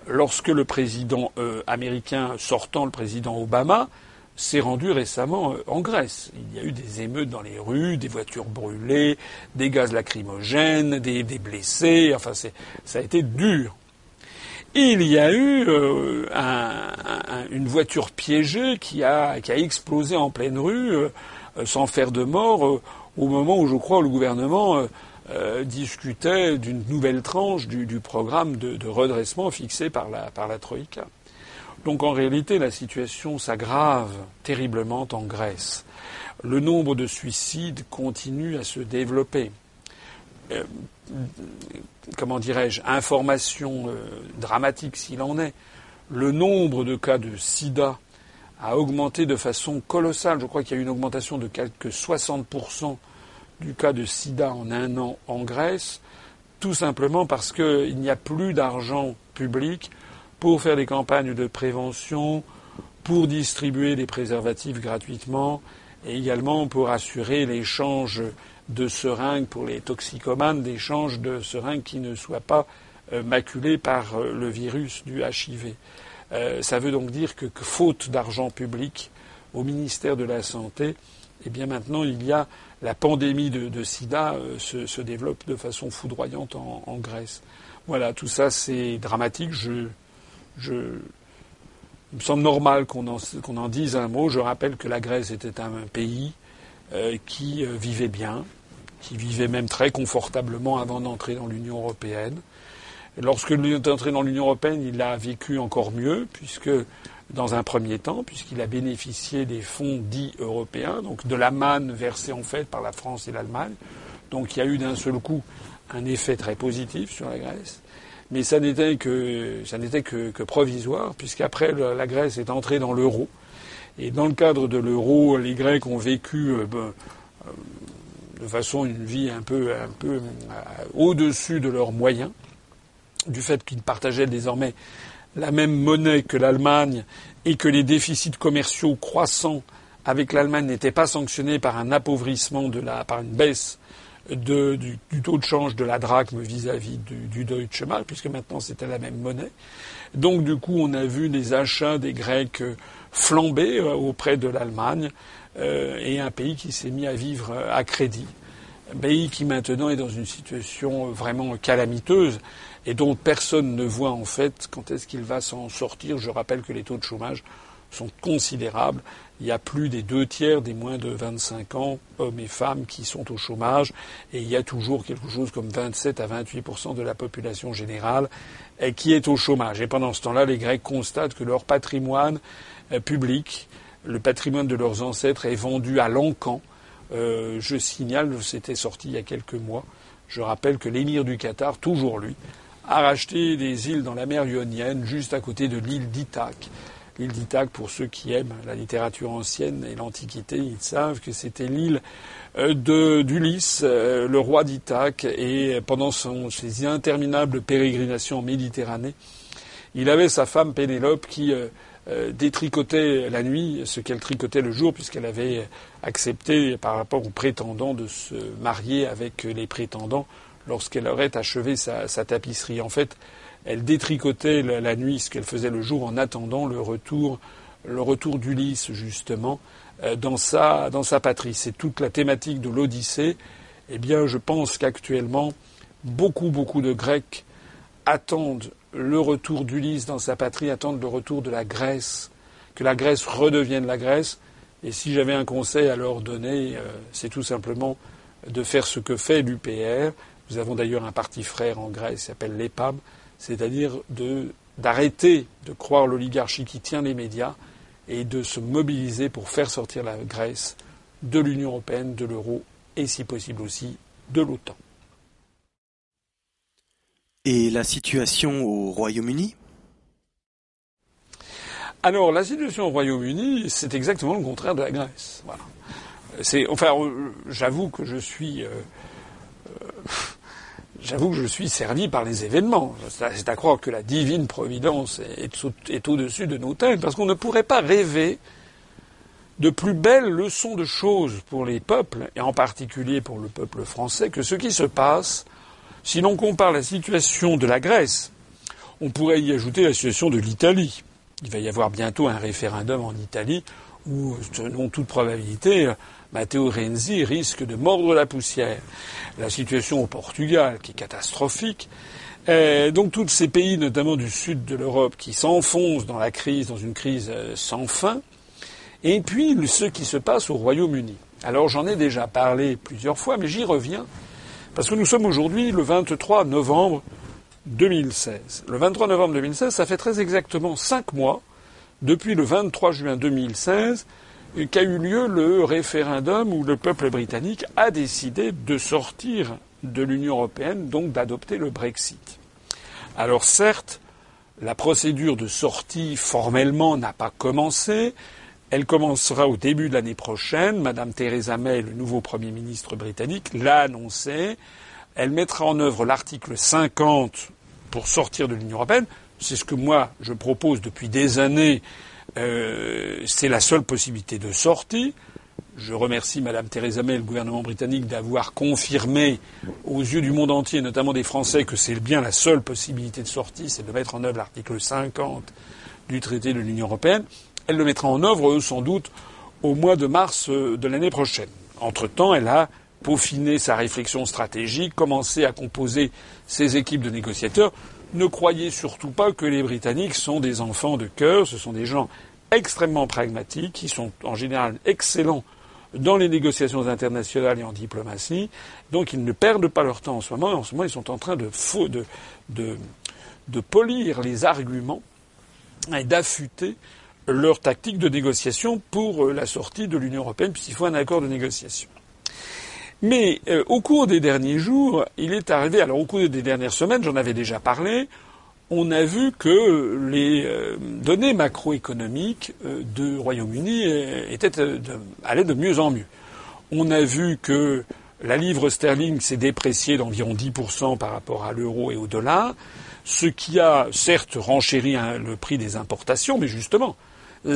lorsque le président euh, américain sortant, le président Obama, s'est rendu récemment en Grèce. Il y a eu des émeutes dans les rues, des voitures brûlées, des gaz lacrymogènes, des, blessés. Enfin, ça a été dur. Il y a eu euh, une voiture piégée qui a, explosé en pleine rue sans faire de mort au moment où je crois le gouvernement euh, discutait d'une nouvelle tranche du, programme de, redressement fixé par la, par la Troïka. Donc en réalité, la situation s'aggrave terriblement en Grèce. Le nombre de suicides continue à se développer. Euh, comment dirais-je, information euh, dramatique s'il en est. Le nombre de cas de sida a augmenté de façon colossale. Je crois qu'il y a eu une augmentation de quelques 60% du cas de sida en un an en Grèce, tout simplement parce qu'il n'y a plus d'argent public pour faire des campagnes de prévention, pour distribuer des préservatifs gratuitement et également pour assurer l'échange de seringues pour les toxicomanes, d'échange de seringues qui ne soient pas euh, maculées par euh, le virus du HIV. Euh, ça veut donc dire que, faute d'argent public au ministère de la Santé, eh bien maintenant il y a la pandémie de, sida euh, se, développe de façon foudroyante en, Grèce. Voilà, tout ça c'est dramatique. Je, je, il me semble normal qu'on en, en, dise un mot. Je rappelle que la Grèce était un, pays qui euh, vivait bien, qui vivait même très confortablement avant d'entrer dans l'Union européenne. Lorsque est entré dans l'Union européenne, il a vécu encore mieux, puisque dans un premier temps, puisqu'il a bénéficié des fonds dits européens, donc de la manne versée en fait par la France et l'Allemagne. Donc il y a eu d'un seul coup un effet très positif sur la Grèce. Mais ça n'était que, ça n'était que, provisoire, puisqu'après la Grèce est entrée dans l'euro. Et dans le cadre de l'euro, les Grecs ont vécu euh, ben, euh, de façon une vie un peu, un peu euh, au-dessus de leurs moyens, du fait qu'ils partageaient désormais la même monnaie que l'Allemagne et que les déficits commerciaux croissants avec l'Allemagne n'étaient pas sanctionnés par un appauvrissement de la, par une baisse du, taux de change de la drachme vis-à-vis du, Deutsche Mark, puisque maintenant c'était la même monnaie. Donc du coup, on a vu les achats des Grecs flamber euh, auprès de l'Allemagne euh, et un pays qui s'est mis à vivre à crédit. Un pays qui maintenant est dans une situation vraiment calamiteuse et dont personne ne voit en fait quand est-ce qu'il va s'en sortir. Je rappelle que les taux de chômage sont considérables. Il y a plus des deux tiers des moins de 25 ans, hommes et femmes, qui sont au chômage, et il y a toujours quelque chose comme 27 à 28% de la population générale qui est au chômage. Et pendant ce temps-là, les Grecs constatent que leur patrimoine euh, public, le patrimoine de leurs ancêtres, est vendu à l'encan. Euh, je signale, c'était sorti il y a quelques mois. Je rappelle que l'émir du Qatar, toujours lui, a racheté des îles dans la mer Ionienne, juste à côté de l'île d'Ithaque. L'île d'Ithaque, pour ceux qui aiment la littérature ancienne et l'Antiquité, ils savent que c'était l'île euh, d'Ulysse, le roi d'Ithaque, et pendant ses interminables pérégrinations en Méditerranée, il avait sa femme Pénélope qui euh, détricotait la nuit ce qu'elle tricotait le jour, puisqu'elle avait accepté par rapport aux prétendants de se marier avec les prétendants lorsqu'elle aurait achevé sa, tapisserie. En fait, elle détricotait la, nuit ce qu'elle faisait le jour en attendant le retour, le retour d'Ulysse justement euh, dans sa, dans sa patrie. C'est toute la thématique de l'Odyssée. Eh bien, je pense qu'actuellement, beaucoup, beaucoup de Grecs attendent le retour d'Ulysse dans sa patrie, attendent le retour de la Grèce, que la Grèce redevienne la Grèce. Et si j'avais un conseil à leur donner, euh, c'est tout simplement de faire ce que fait l'UPR. Nous avons d'ailleurs un parti frère en Grèce qui s'appelle l'EPAM, c'est-à-dire d'arrêter de croire l'oligarchie qui tient les médias et de se mobiliser pour faire sortir la Grèce de l'Union européenne, de l'euro et si possible aussi de l'OTAN. Et la situation au Royaume-Uni? Alors, la situation au Royaume-Uni, c'est exactement le contraire de la Grèce. Voilà. C'est, enfin, euh, j'avoue que je suis, euh, euh, j'avoue que je suis servi par les événements. C'est à croire que la divine providence est, au-dessus de nos têtes, parce qu'on ne pourrait pas rêver de plus belles leçons de choses pour les peuples, et en particulier pour le peuple français, que ce qui se passe si l'on compare la situation de la Grèce, on pourrait y ajouter la situation de l'Italie. Il va y avoir bientôt un référendum en Italie où, selon toute probabilité, Matteo Renzi risque de mordre la poussière. La situation au Portugal, qui est catastrophique. donc tous ces pays, notamment du sud de l'Europe, qui s'enfoncent dans la crise, dans une crise euh, sans fin. Et puis ce qui se passe au Royaume-Uni. Alors j'en ai déjà parlé plusieurs fois, mais j'y reviens parce que nous sommes aujourd'hui le 23 novembre 2016. Le 23 novembre 2016, ça fait très exactement cinq mois depuis le 23 juin 2016 qu'a eu lieu le référendum où le peuple britannique a décidé de sortir de l'Union européenne, donc d'adopter le Brexit. Alors certes, la procédure de sortie formellement n'a pas commencé, elle commencera au début de l'année prochaine. Madame Theresa May, le nouveau Premier ministre britannique, l'a annoncé. Elle mettra en œuvre l'article 50 pour sortir de l'Union européenne. C'est ce que moi je propose depuis des années. Euh, c'est la seule possibilité de sortie. Je remercie Madame Theresa May et le gouvernement britannique d'avoir confirmé aux yeux du monde entier, notamment des Français, que c'est bien la seule possibilité de sortie, c'est de mettre en œuvre l'article 50 du traité de l'Union européenne. Elle le mettra en œuvre, sans doute, au mois de mars euh, de l'année prochaine. Entre-temps, elle a peaufiné sa réflexion stratégique, commencé à composer ses équipes de négociateurs. Ne croyez surtout pas que les Britanniques sont des enfants de cœur, ce sont des gens extrêmement pragmatiques, qui sont en général excellents dans les négociations internationales et en diplomatie. Donc ils ne perdent pas leur temps en ce moment. En ce moment, ils sont en train de polir les arguments et d'affûter leur tactique de négociation pour euh, la sortie de l'Union européenne, puisqu'il faut un accord de négociation. Mais euh, au cours des derniers jours, il est arrivé, alors au cours des dernières semaines, j'en avais déjà parlé, on a vu que les euh, données macroéconomiques du Royaume-Uni allaient de mieux en mieux. On a vu que la livre sterling s'est dépréciée d'environ 10% par rapport à l'euro et au dollar, ce qui a certes renchéri hein, le prix des importations, mais justement,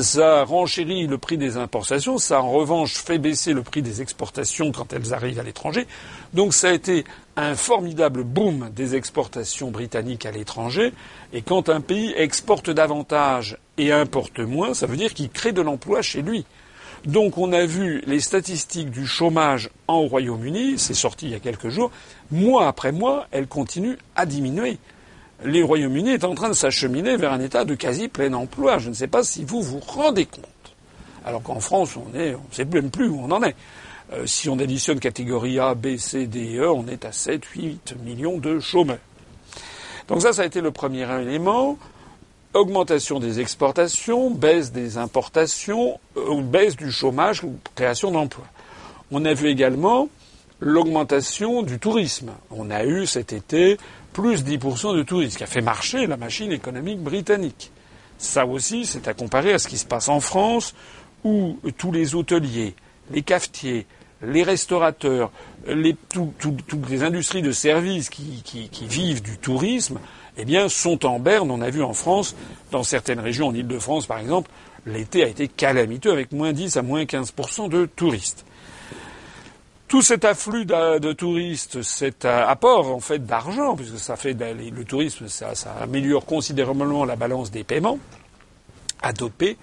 ça renchérit le prix des importations, ça en revanche fait baisser le prix des exportations quand elles arrivent à l'étranger. Donc ça a été un formidable boom des exportations britanniques à l'étranger. Et quand un pays exporte davantage et importe moins, ça veut dire qu'il crée de l'emploi chez lui. Donc on a vu les statistiques du chômage en Royaume-Uni, c'est sorti il y a quelques jours, mois après mois, elles continuent à diminuer le Royaume-Uni est en train de s'acheminer vers un état de quasi plein emploi. Je ne sais pas si vous vous rendez compte. Alors qu'en France, on est, on ne sait même plus où on en est. Euh, si on additionne catégorie A, B, C, D et E, on est à 7, 8 millions de chômeurs. Donc ça, ça a été le premier élément. Augmentation des exportations, baisse des importations, euh, baisse du chômage, création d'emplois. On a vu également l'augmentation du tourisme. On a eu cet été plus 10% de touristes, qui a fait marcher la machine économique britannique. Ça aussi, c'est à comparer à ce qui se passe en France, où tous les hôteliers, les cafetiers, les restaurateurs, toutes les industries de services qui, vivent du tourisme, eh sont en berne. On a vu en France, dans certaines régions, en Ile-de-France par exemple, l'été a été calamiteux avec moins 10 à moins 15% de touristes. Tout cet afflux de, touristes, cet apport en fait d'argent, puisque ça fait le tourisme, ça, améliore considérablement la balance des paiements, a dopé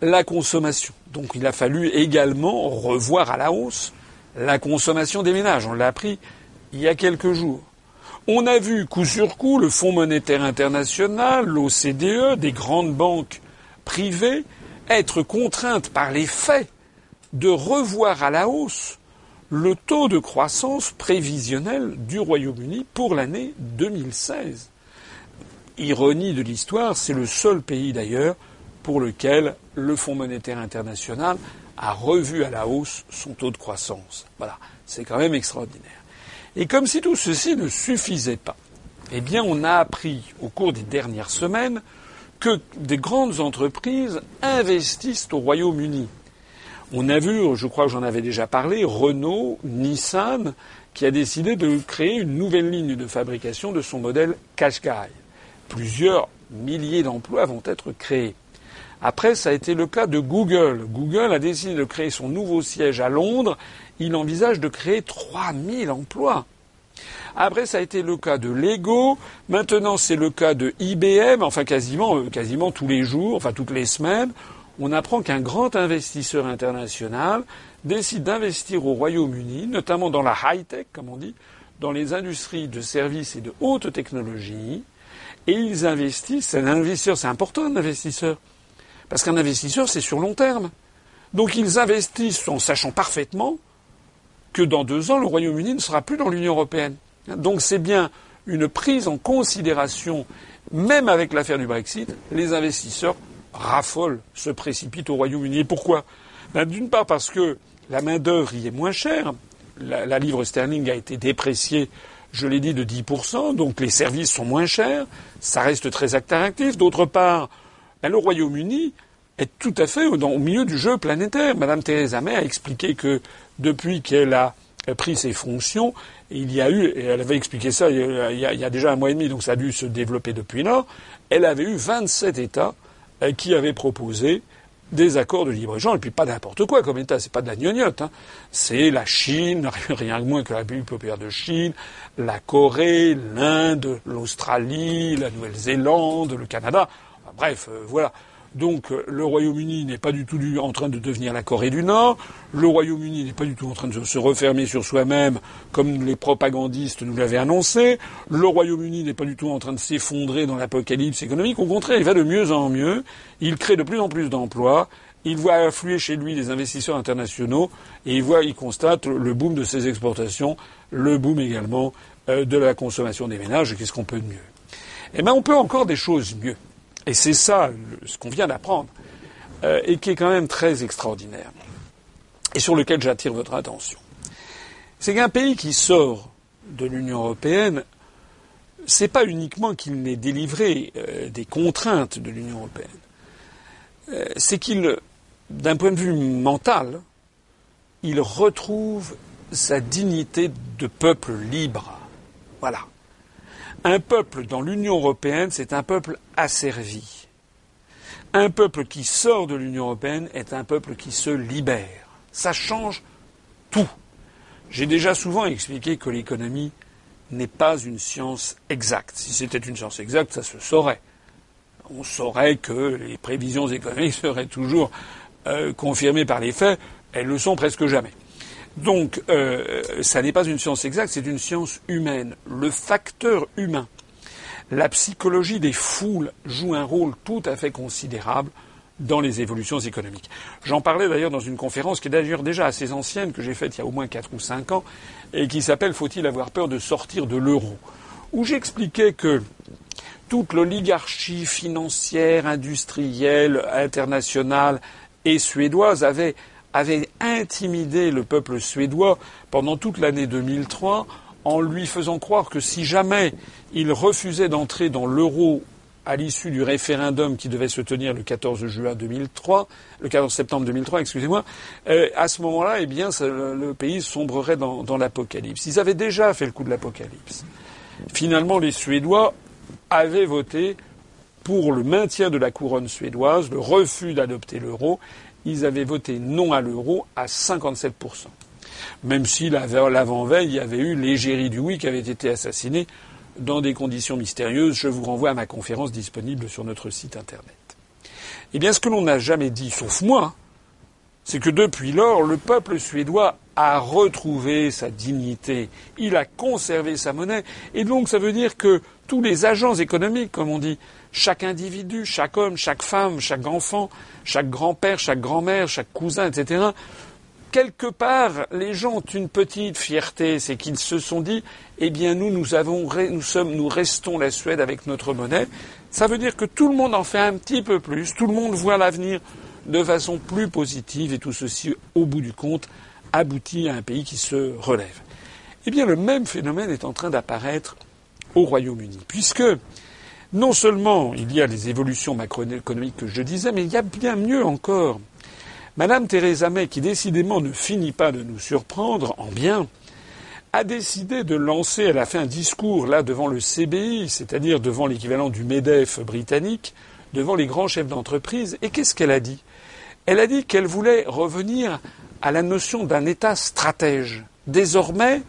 la consommation. Donc il a fallu également revoir à la hausse la consommation des ménages. On l'a appris il y a quelques jours. On a vu coup sur coup le Fonds monétaire international, l'OCDE, des grandes banques privées être contraintes par les faits de revoir à la hausse le taux de croissance prévisionnel du Royaume-Uni pour l'année 2016. Ironie de l'histoire, c'est le seul pays d'ailleurs pour lequel le Fonds monétaire international a revu à la hausse son taux de croissance. Voilà, c'est quand même extraordinaire. Et comme si tout ceci ne suffisait pas, eh bien on a appris au cours des dernières semaines que des grandes entreprises investissent au Royaume-Uni. On a vu, je crois que j'en avais déjà parlé, Renault, Nissan, qui a décidé de créer une nouvelle ligne de fabrication de son modèle Qashqai. Plusieurs milliers d'emplois vont être créés. Après, ça a été le cas de Google. Google a décidé de créer son nouveau siège à Londres. Il envisage de créer 3000 emplois. Après, ça a été le cas de Lego. Maintenant, c'est le cas de IBM. Enfin, quasiment, euh, quasiment tous les jours, enfin toutes les semaines on apprend qu'un grand investisseur international décide d'investir au Royaume-Uni, notamment dans la high-tech, comme on dit, dans les industries de services et de haute technologie, et ils investissent. Un investisseur, c'est important un investisseur, parce qu'un investisseur, c'est sur long terme. Donc ils investissent en sachant parfaitement que dans deux ans, le Royaume-Uni ne sera plus dans l'Union européenne. Donc c'est bien une prise en considération, même avec l'affaire du Brexit, les investisseurs raffolent, se précipitent au Royaume-Uni. Pourquoi? Ben, D'une part parce que la main-d'œuvre y est moins chère. La, livre sterling a été dépréciée, je l'ai dit, de 10%, donc les services sont moins chers, ça reste très attractif. D'autre part, ben, le Royaume-Uni est tout à fait au milieu du jeu planétaire. Madame Theresa May a expliqué que depuis qu'elle a pris ses fonctions, il y a eu, et elle avait expliqué ça il y a, déjà un mois et demi, donc ça a dû se développer depuis là, elle avait eu 27 États euh, qui avait proposé des accords de libre-échange, et puis pas n'importe quoi comme État, c'est pas de la gnognotte, hein. c'est la Chine, rien de moins que la République populaire de Chine, la Corée, l'Inde, l'Australie, la Nouvelle-Zélande, le Canada, bref, euh, voilà. Donc euh, le Royaume-Uni n'est pas du tout en train de devenir la Corée du Nord. Le Royaume-Uni n'est pas du tout en train de se refermer sur soi-même comme les propagandistes nous l'avaient annoncé. Le Royaume-Uni n'est pas du tout en train de s'effondrer dans l'apocalypse économique. Au contraire, il va de mieux en mieux. Il crée de plus en plus d'emplois. Il voit affluer chez lui des investisseurs internationaux et il voit, il constate le boom de ses exportations, le boom également euh, de la consommation des ménages. Qu'est-ce qu'on peut de mieux? Eh bien, on peut encore des choses mieux. Et c'est ça ce qu'on vient d'apprendre, euh, et qui est quand même très extraordinaire, et sur lequel j'attire votre attention. C'est qu'un pays qui sort de l'Union européenne, c'est pas uniquement qu'il n'ait délivré euh, des contraintes de l'Union européenne, euh, c'est qu'il, d'un point de vue mental, il retrouve sa dignité de peuple libre. Voilà. Un peuple dans l'Union européenne, c'est un peuple asservi. Un peuple qui sort de l'Union européenne est un peuple qui se libère. Ça change tout. J'ai déjà souvent expliqué que l'économie n'est pas une science exacte. Si c'était une science exacte, ça se saurait. On saurait que les prévisions économiques seraient toujours euh, confirmées par les faits. Elles le sont presque jamais. Donc, euh, ça n'est pas une science exacte, c'est une science humaine. Le facteur humain, la psychologie des foules joue un rôle tout à fait considérable dans les évolutions économiques. J'en parlais d'ailleurs dans une conférence qui est d'ailleurs déjà assez ancienne, que j'ai faite il y a au moins quatre ou cinq ans, et qui s'appelle Faut-il avoir peur de sortir de l'euro? Où j'expliquais que toute l'oligarchie financière, industrielle, internationale et suédoise avait avait intimidé le peuple suédois pendant toute l'année 2003 en lui faisant croire que si jamais il refusait d'entrer dans l'euro à l'issue du référendum qui devait se tenir le 14 juin 2003, le 14 septembre 2003, excusez-moi, euh, à ce moment-là, eh bien, le pays sombrerait dans, dans l'apocalypse. Ils avaient déjà fait le coup de l'apocalypse. Finalement, les Suédois avaient voté pour le maintien de la couronne suédoise, le refus d'adopter l'euro. Ils avaient voté non à l'euro à 57%. Même si l'avant-veille, il y avait eu l'égérie du oui qui avait été assassiné dans des conditions mystérieuses. Je vous renvoie à ma conférence disponible sur notre site internet. Eh bien, ce que l'on n'a jamais dit, sauf moi, c'est que depuis lors, le peuple suédois a retrouvé sa dignité, il a conservé sa monnaie, et donc ça veut dire que tous les agents économiques, comme on dit, chaque individu, chaque homme, chaque femme, chaque enfant, chaque grand-père, chaque grand-mère, chaque cousin, etc., quelque part, les gens ont une petite fierté, c'est qu'ils se sont dit, eh bien, nous, nous avons, nous sommes, nous restons la Suède avec notre monnaie. Ça veut dire que tout le monde en fait un petit peu plus, tout le monde voit l'avenir de façon plus positive et tout ceci, au bout du compte, aboutit à un pays qui se relève. Eh bien, le même phénomène est en train d'apparaître au Royaume-Uni, puisque non seulement il y a les évolutions macroéconomiques que je disais, mais il y a bien mieux encore. Madame Theresa May, qui décidément ne finit pas de nous surprendre en bien, a décidé de lancer, elle a fait un discours là devant le CBI, c'est-à-dire devant l'équivalent du MEDEF britannique, devant les grands chefs d'entreprise, et qu'est-ce qu'elle a dit? Elle a dit qu'elle voulait revenir à la notion d'un État stratège. Désormais,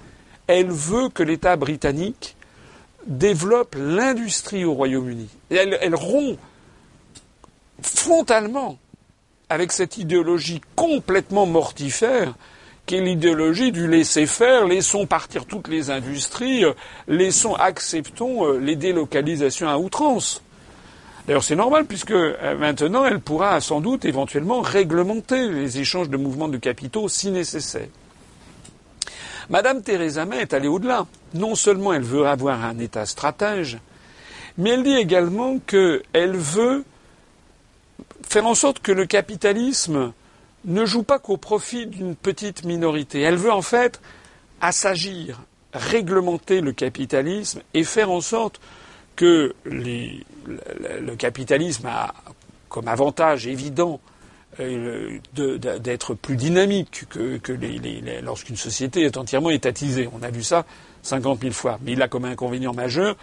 elle veut que l'État britannique développe l'industrie au Royaume-Uni. Elle, elle rompt frontalement avec cette idéologie complètement mortifère qui est l'idéologie du laisser-faire, laissons partir toutes les industries, laissons, acceptons euh, les délocalisations à outrance. D'ailleurs, c'est normal puisque euh, maintenant, elle pourra sans doute éventuellement réglementer les échanges de mouvements de capitaux si nécessaire. Madame Theresa May est allée au-delà. Non seulement elle veut avoir un État stratège, mais elle dit également qu'elle veut faire en sorte que le capitalisme ne joue pas qu'au profit d'une petite minorité. Elle veut en fait assagir, réglementer le capitalisme et faire en sorte que le capitalisme a comme avantage évident d'être plus dynamique que, lorsqu'une société est entièrement étatisée. On a vu ça cinquante mille fois. Mais il a comme inconvénient majeur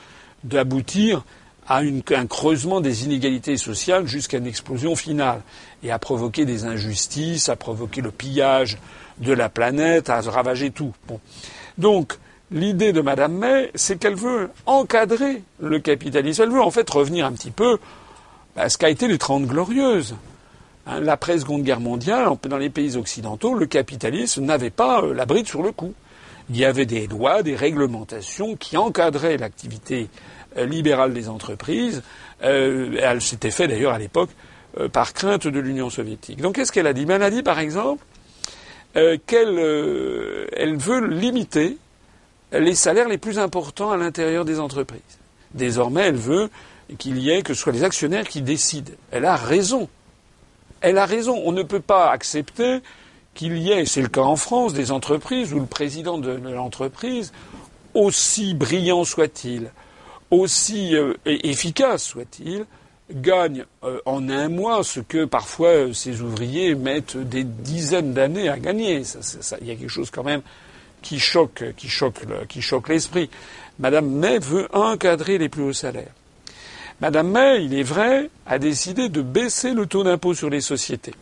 d'aboutir à un creusement des inégalités sociales jusqu'à une explosion finale et à provoquer des injustices, à provoquer le pillage de la planète, à ravager tout. Donc, l'idée de Madame May, c'est qu'elle veut encadrer le capitalisme. Elle veut en fait revenir un petit peu à ce qu'a été les Trente Glorieuses. Hein, L'après-seconde guerre mondiale, dans les pays occidentaux, le capitalisme n'avait pas euh, la bride sur le cou. Il y avait des lois, des réglementations qui encadraient l'activité euh, libérale des entreprises. Euh, elle s'était fait d'ailleurs à l'époque par crainte de l'Union soviétique. Donc qu'est-ce qu'elle a dit? Ben, Elle a dit par exemple qu'elle elle veut limiter les salaires les plus importants à l'intérieur des entreprises. Désormais, elle veut qu'il y ait que ce soit les actionnaires qui décident. Elle a raison. Elle a raison. On ne peut pas accepter qu'il y ait, c'est le cas en France, des entreprises où le président de l'entreprise, aussi brillant soit-il, aussi euh, efficace soit-il, gagne euh, en un mois ce que parfois euh, ses ouvriers mettent des dizaines d'années à gagner. Il y a quelque chose quand même qui choque, qui choque, qui choque l'esprit. Madame May veut encadrer les plus hauts salaires. Madame May, il est vrai, a décidé de baisser le taux d'impôt sur les sociétés.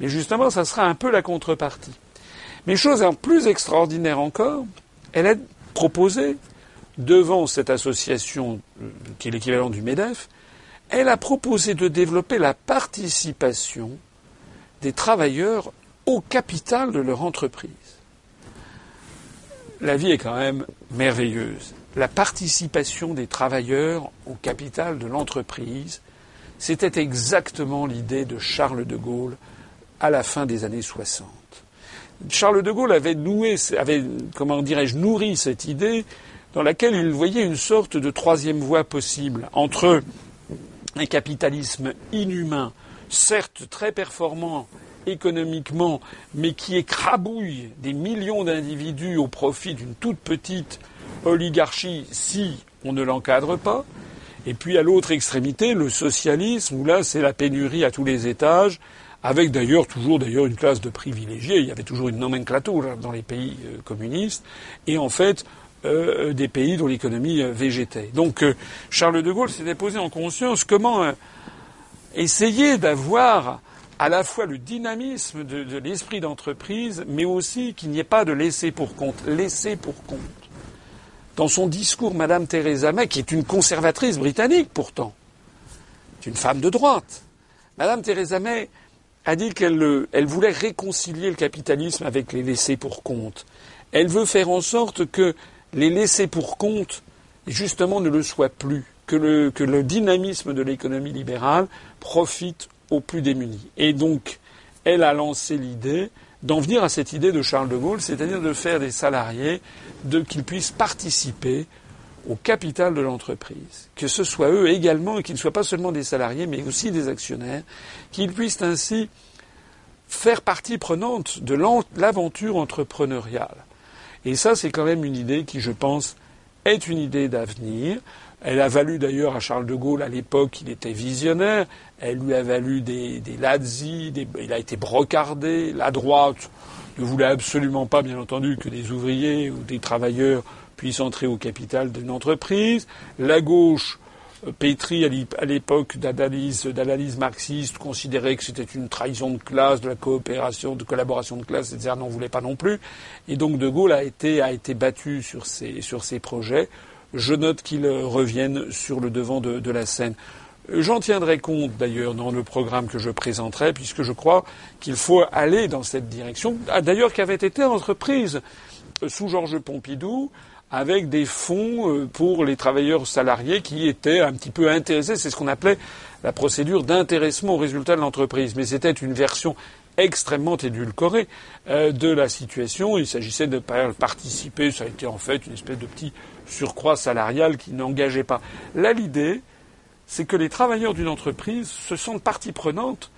Mais justement, ça sera un peu la contrepartie. Mais chose plus extraordinaire encore, elle a proposé, devant cette association euh, qui est l'équivalent du MEDEF, elle a proposé de développer la participation des travailleurs au capital de leur entreprise la vie est quand même merveilleuse. La participation des travailleurs au capital de l'entreprise, c'était exactement l'idée de Charles de Gaulle à la fin des années 60. Charles de Gaulle avait noué, avait, comment dirais-je, nourri cette idée dans laquelle il voyait une sorte de troisième voie possible entre un capitalisme inhumain, certes très performant économiquement, mais qui écrabouille des millions d'individus au profit d'une toute petite oligarchie si on ne l'encadre pas. Et puis à l'autre extrémité, le socialisme, où là c'est la pénurie à tous les étages, avec d'ailleurs toujours d'ailleurs une classe de privilégiés. Il y avait toujours une nomenclature dans les pays euh, communistes. Et en fait, des pays dont l'économie végétait. Donc Charles de Gaulle s'était posé en conscience comment essayer d'avoir à la fois le dynamisme de, l'esprit d'entreprise, mais aussi qu'il n'y ait pas de laisser pour compte. Laisser pour compte. Dans son discours, Madame Theresa May, qui est une conservatrice britannique pourtant, est une femme de droite, Madame Theresa May a dit qu'elle elle voulait réconcilier le capitalisme avec les laissés pour compte. Elle veut faire en sorte que les laissés pour compte, justement, ne le soient plus, que le dynamisme de l'économie libérale profite aux plus démunis. Et donc, elle a lancé l'idée d'en venir à cette idée de Charles de Gaulle, c'est-à-dire de faire des salariés, de qu'ils puissent participer au capital de l'entreprise, que ce soit eux également et qu'ils ne soient pas seulement des salariés, mais aussi des actionnaires, qu'ils puissent ainsi faire partie prenante de l'aventure entrepreneuriale. Et ça, c'est quand même une idée qui, je pense, est une idée d'avenir. Elle a valu d'ailleurs à Charles de Gaulle, à l'époque, il était visionnaire, elle lui a valu des, des lazzi, il a été brocardé. La droite ne voulait absolument pas, bien entendu, que des ouvriers ou des travailleurs puissent entrer au capital d'une entreprise. La gauche, euh, pétrie à l'époque d'analyse, marxiste, considérait que c'était une trahison de classe, de la coopération, de collaboration de classe, etc. n'en voulait pas non plus. Et donc De Gaulle a été, a été battu sur ces, sur ces projets. Je note qu'il revienne sur le devant de la scène. J'en tiendrai compte d'ailleurs dans le programme que je présenterai, puisque je crois qu'il faut aller dans cette direction, ah, d'ailleurs qui avait été entreprise sous Georges Pompidou, avec des fonds euh, pour les travailleurs salariés qui étaient un petit peu intéressés. C'est ce qu'on appelait la procédure d'intéressement au résultat de l'entreprise. Mais c'était une version extrêmement édulcorée euh, de la situation. Il s'agissait de participer. Ça a été en fait une espèce de petit surcroît salarial qui n'engageait pas. Là, l'idée, c'est que les travailleurs d'une entreprise se sentent partie prenante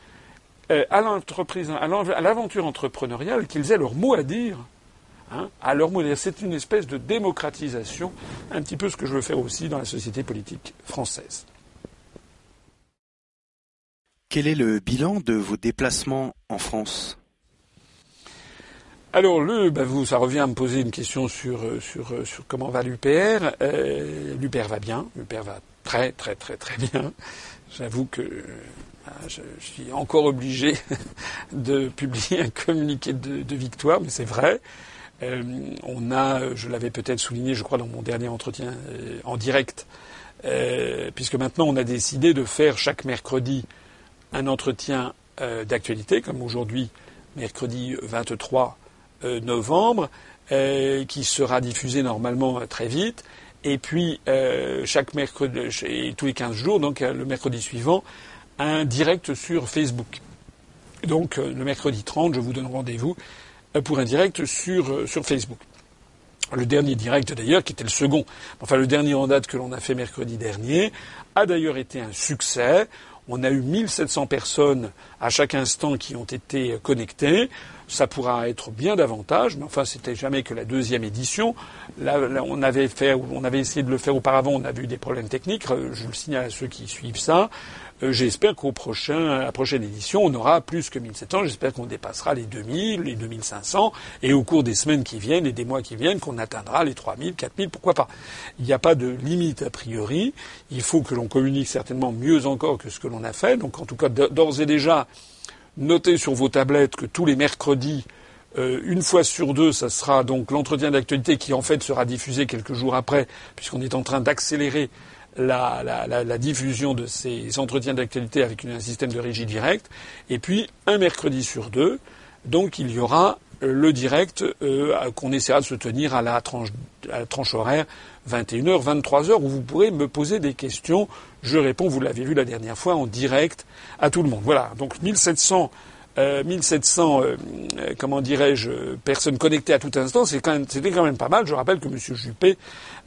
euh, à l'entreprise, à l'aventure entrepreneuriale, qu'ils aient leur mot à dire. Hein, leur mot à dire. C'est une espèce de démocratisation, un petit peu ce que je veux faire aussi dans la société politique française. Quel est le bilan de vos déplacements en France? Alors le, bah, vous, ça revient à me poser une question sur euh, sur, euh, sur comment va l'UPR. Euh, L'UPR va bien, l'UPR va très très très très bien. J'avoue que euh, je, suis encore obligé de publier un communiqué de, victoire, mais c'est vrai. On a, je l'avais peut-être souligné, je crois, dans mon dernier entretien en direct, puisque maintenant on a décidé de faire chaque mercredi un entretien d'actualité, comme aujourd'hui, mercredi 23 novembre, qui sera diffusé normalement très vite. Et puis, euh, chaque mercredi, tous les 15 jours, donc euh, le mercredi suivant, un direct sur Facebook. Donc, euh, le mercredi 30, je vous donne rendez-vous pour un direct sur, sur Facebook. Le dernier direct, d'ailleurs, qui était le second, enfin le dernier en date que l'on a fait mercredi dernier, a d'ailleurs été un succès. On a eu 1700 personnes à chaque instant qui ont été connectées. Ça pourra être bien davantage, mais enfin, c'était jamais que la deuxième édition. Là, on avait fait, on avait essayé de le faire auparavant, on a eu des problèmes techniques. Euh, je le signale à ceux qui suivent ça. Euh, j'espère qu'au prochain, la prochaine édition, on aura plus que 1700. J'espère qu'on dépassera les 2000, les 2500, et au cours des semaines qui viennent et des mois qui viennent, qu'on atteindra les 3000, 4000, pourquoi pas. Il n'y a pas de limite a priori. Il faut que l'on communique certainement mieux encore que ce que l'on a fait. Donc, en tout cas, d'ores et déjà, Notez sur vos tablettes que tous les mercredis, euh, une fois sur deux, ça sera donc l'entretien d'actualité qui en fait sera diffusé quelques jours après, puisqu'on est en train d'accélérer la, diffusion de ces entretiens d'actualité avec un système de régie directe. Et puis un mercredi sur deux, donc il y aura euh, le direct euh, qu'on essaiera de se tenir à la tranche, à la tranche horaire 21h, 23h, où vous pourrez me poser des questions. Je réponds, vous l'avez vu la dernière fois, en direct à tout le monde. Voilà, donc 1700, euh, 1700 euh, euh, comment dirais-je, personnes connectées à tout instant, c'était quand, même, pas mal. Je rappelle que M. Juppé,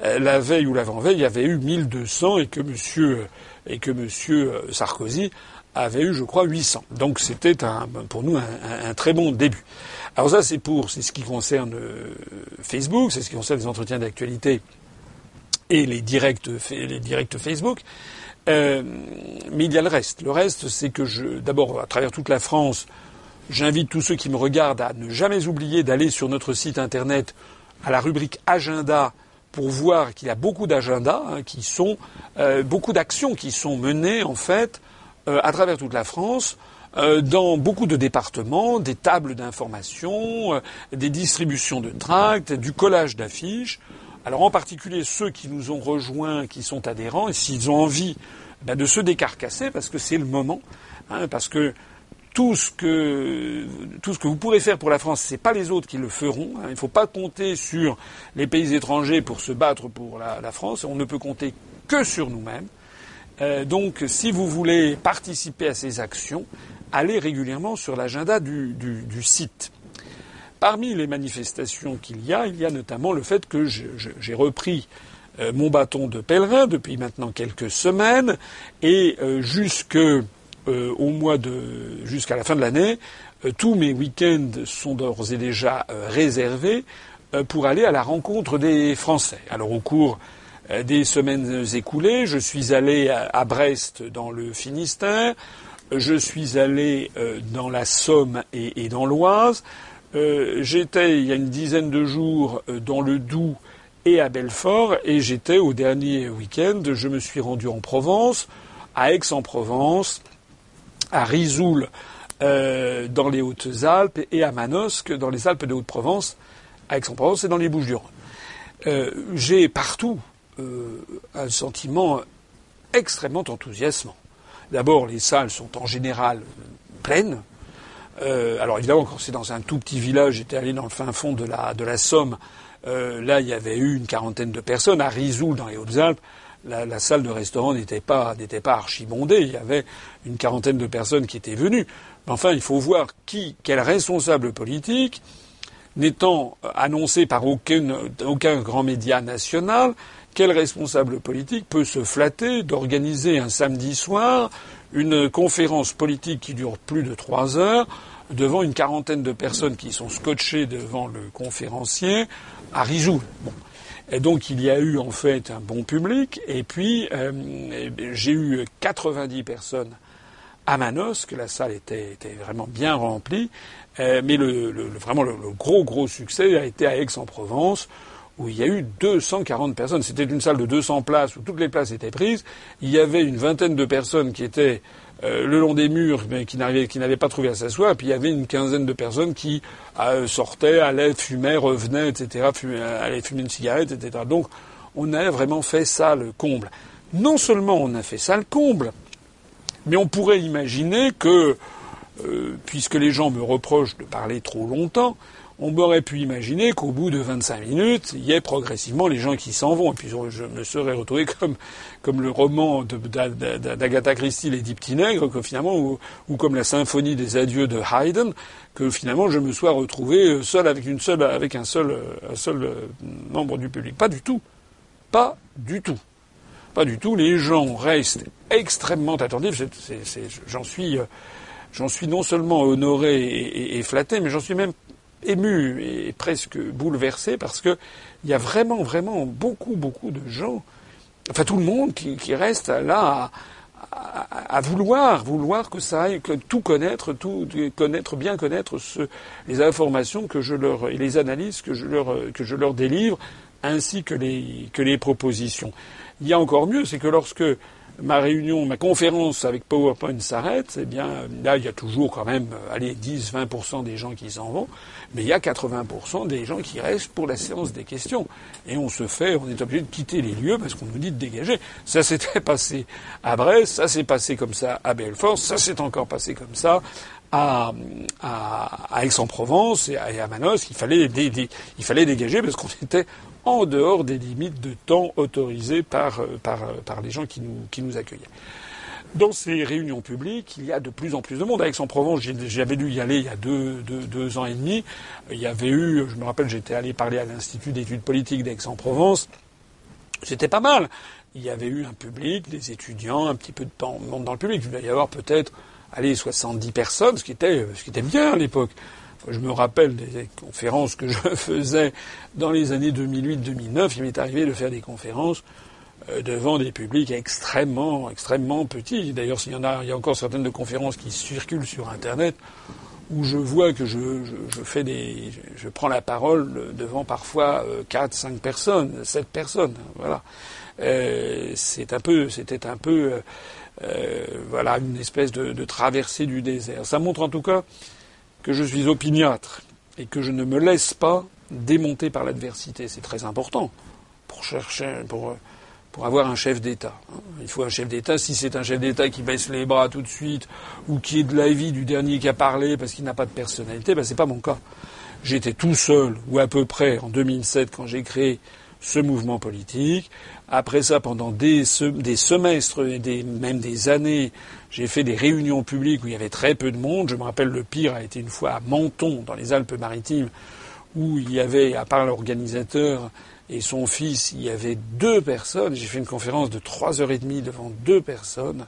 euh, la veille ou l'avant-veille, avait eu 1200 et que M. Monsieur Sarkozy avait eu, je crois, 800. Donc c'était pour nous un, très bon début. Alors ça, c'est pour, c'est ce qui concerne Facebook, c'est ce qui concerne les entretiens d'actualité et les directs, les directs Facebook. Euh, mais il y a le reste. Le reste, c'est que je, d'abord, à travers toute la France, j'invite tous ceux qui me regardent à ne jamais oublier d'aller sur notre site internet à la rubrique agenda pour voir qu'il y a beaucoup d'agendas hein, qui sont, euh, beaucoup d'actions qui sont menées en fait euh, à travers toute la France. Dans beaucoup de départements, des tables d'information, des distributions de tracts, du collage d'affiches. Alors en particulier ceux qui nous ont rejoints, qui sont adhérents, et s'ils ont envie ben, de se décarcasser, parce que c'est le moment, hein, parce que tout ce que tout ce que vous pourrez faire pour la France, c'est pas les autres qui le feront. Hein. Il ne faut pas compter sur les pays étrangers pour se battre pour la, France. On ne peut compter que sur nous-mêmes. Euh, donc, si vous voulez participer à ces actions, allez régulièrement sur l'agenda du, site. Parmi les manifestations qu'il y a, il y a notamment le fait que j'ai repris euh, mon bâton de pèlerin depuis maintenant quelques semaines et euh, jusque euh, mois de jusqu'à la fin de l'année, tous mes week-ends sont d'ores et déjà réservés pour aller à la rencontre des Français. Alors au cours des semaines écoulées, je suis allé à Brest dans le Finistère, je suis allé dans la Somme et, dans l'Oise, j'étais il y a une dizaine de jours dans le Doubs et à Belfort, et j'étais au dernier week-end, je me suis rendu en Provence, à Aix-en-Provence, à Risoul euh, dans les Hautes-Alpes et à Manosque dans les Alpes de Haute-Provence, à Aix-en-Provence et dans les Bouches-du-Rhône. Euh, j'ai partout euh, un sentiment extrêmement enthousiasmant. D'abord, les salles sont en général pleines. Alors évidemment, quand c'est dans un tout petit village, j'étais allé dans le fin fond de la, Somme. là, il y avait eu une quarantaine de personnes. À Risoul, dans les Hautes-Alpes, la, salle de restaurant n'était pas, n'était pas archibondée. Il y avait une quarantaine de personnes qui étaient venues. Mais enfin, il faut voir qui, quel responsable politique, n'étant annoncé par aucun grand média national, quel responsable politique peut se flatter d'organiser un samedi soir une conférence politique qui dure plus de trois heures devant une quarantaine de personnes qui sont scotchées devant le conférencier à Rizoul. Et donc il y a eu en fait un bon public. Et puis euh, j'ai eu 90 personnes à Manosque. La salle était, vraiment bien remplie. Euh, mais le, le, vraiment le, gros gros succès a été à Aix-en-Provence où il y a eu 240 personnes. C'était une salle de 200 places où toutes les places étaient prises. Il y avait une vingtaine de personnes qui étaient euh, le long des murs, mais qui n'avaient pas trouvé à s'asseoir. Puis il y avait une quinzaine de personnes qui euh, sortaient, allaient, fumaient, revenaient, etc., allaient fumer une cigarette, etc. Donc on a vraiment fait ça le comble. Non seulement on a fait ça le comble, mais on pourrait imaginer que, euh, puisque les gens me reprochent de parler trop longtemps, on aurait pu imaginer qu'au bout de 25 minutes, il y ait progressivement les gens qui s'en vont. Et puis je me serais retrouvé comme, comme le roman d'Agatha Christie, Les Dix Petits Nègres, que finalement, ou, comme la symphonie des adieux de Haydn, que finalement je me sois retrouvé seul avec une seule, avec un seul, un seul euh, membre du public. Pas du tout. Pas du tout. Pas du tout. Les gens restent extrêmement attentifs. J'en suis, euh, suis non seulement honoré et flatté, mais j'en suis même ému et presque bouleversé parce que il y a vraiment, vraiment beaucoup, beaucoup de gens, enfin tout le monde qui, qui reste là à, à, vouloir, vouloir que ça aille, que tout connaître, tout connaître, bien connaître ce, les informations que je leur et les analyses que je leur que je leur délivre, ainsi que les que les propositions. Il y a encore mieux, c'est que lorsque ma réunion, ma conférence avec PowerPoint s'arrête, eh bien, là, il y a toujours quand même, euh, allez, 10, 20% des gens qui s'en vont, mais il y a 80% des gens qui restent pour la séance des questions. Et on se fait, on est obligé de quitter les lieux parce qu'on nous dit de dégager. Ça s'était passé à Brest, ça s'est passé comme ça à Belfort, ça s'est encore passé comme ça à, à, Aix-en-Provence et à, Manos. Il fallait, il fallait dégager parce qu'on était en dehors des limites de temps autorisées par, euh, par, euh, par les gens qui nous, qui nous accueillaient. Dans ces réunions publiques, il y a de plus en plus de monde. À Aix-en-Provence, j'avais dû y aller il y a deux, deux, deux, ans et demi. Il y avait eu, je me rappelle, j'étais allé parler à l'Institut d'études politiques d'Aix-en-Provence. C'était pas mal. Il y avait eu un public, des étudiants, un petit peu de monde dans le public. Il devait y avoir peut-être, allez, 70 personnes, ce qui était, ce qui était bien à l'époque. Je me rappelle des conférences que je faisais dans les années 2008-2009. Il m'est arrivé de faire des conférences euh, devant des publics extrêmement, extrêmement petits. D'ailleurs, s'il y en a, il y a encore certaines de conférences qui circulent sur Internet où je vois que je, fais des, je prends la parole devant parfois quatre, cinq personnes, sept personnes, voilà. c'est un peu, c'était un peu, voilà, une espèce de, de traversée du désert. Ça montre en tout cas que je suis opiniâtre et que je ne me laisse pas démonter par l'adversité. C'est très important pour chercher, pour, pour avoir un chef d'État. Il faut un chef d'État. Si c'est un chef d'État qui baisse les bras tout de suite ou qui est de l'avis du dernier qui a parlé parce qu'il n'a pas de personnalité, ben c'est pas mon cas. J'étais tout seul ou à peu près en 2007 quand j'ai créé ce mouvement politique. Après ça, pendant des, des semestres et des, même des années, j'ai fait des réunions publiques où il y avait très peu de monde. Je me rappelle le pire a été une fois à Menton, dans les Alpes-Maritimes, où il y avait, à part l'organisateur et son fils, il y avait deux personnes. J'ai fait une conférence de trois heures et demie devant deux personnes.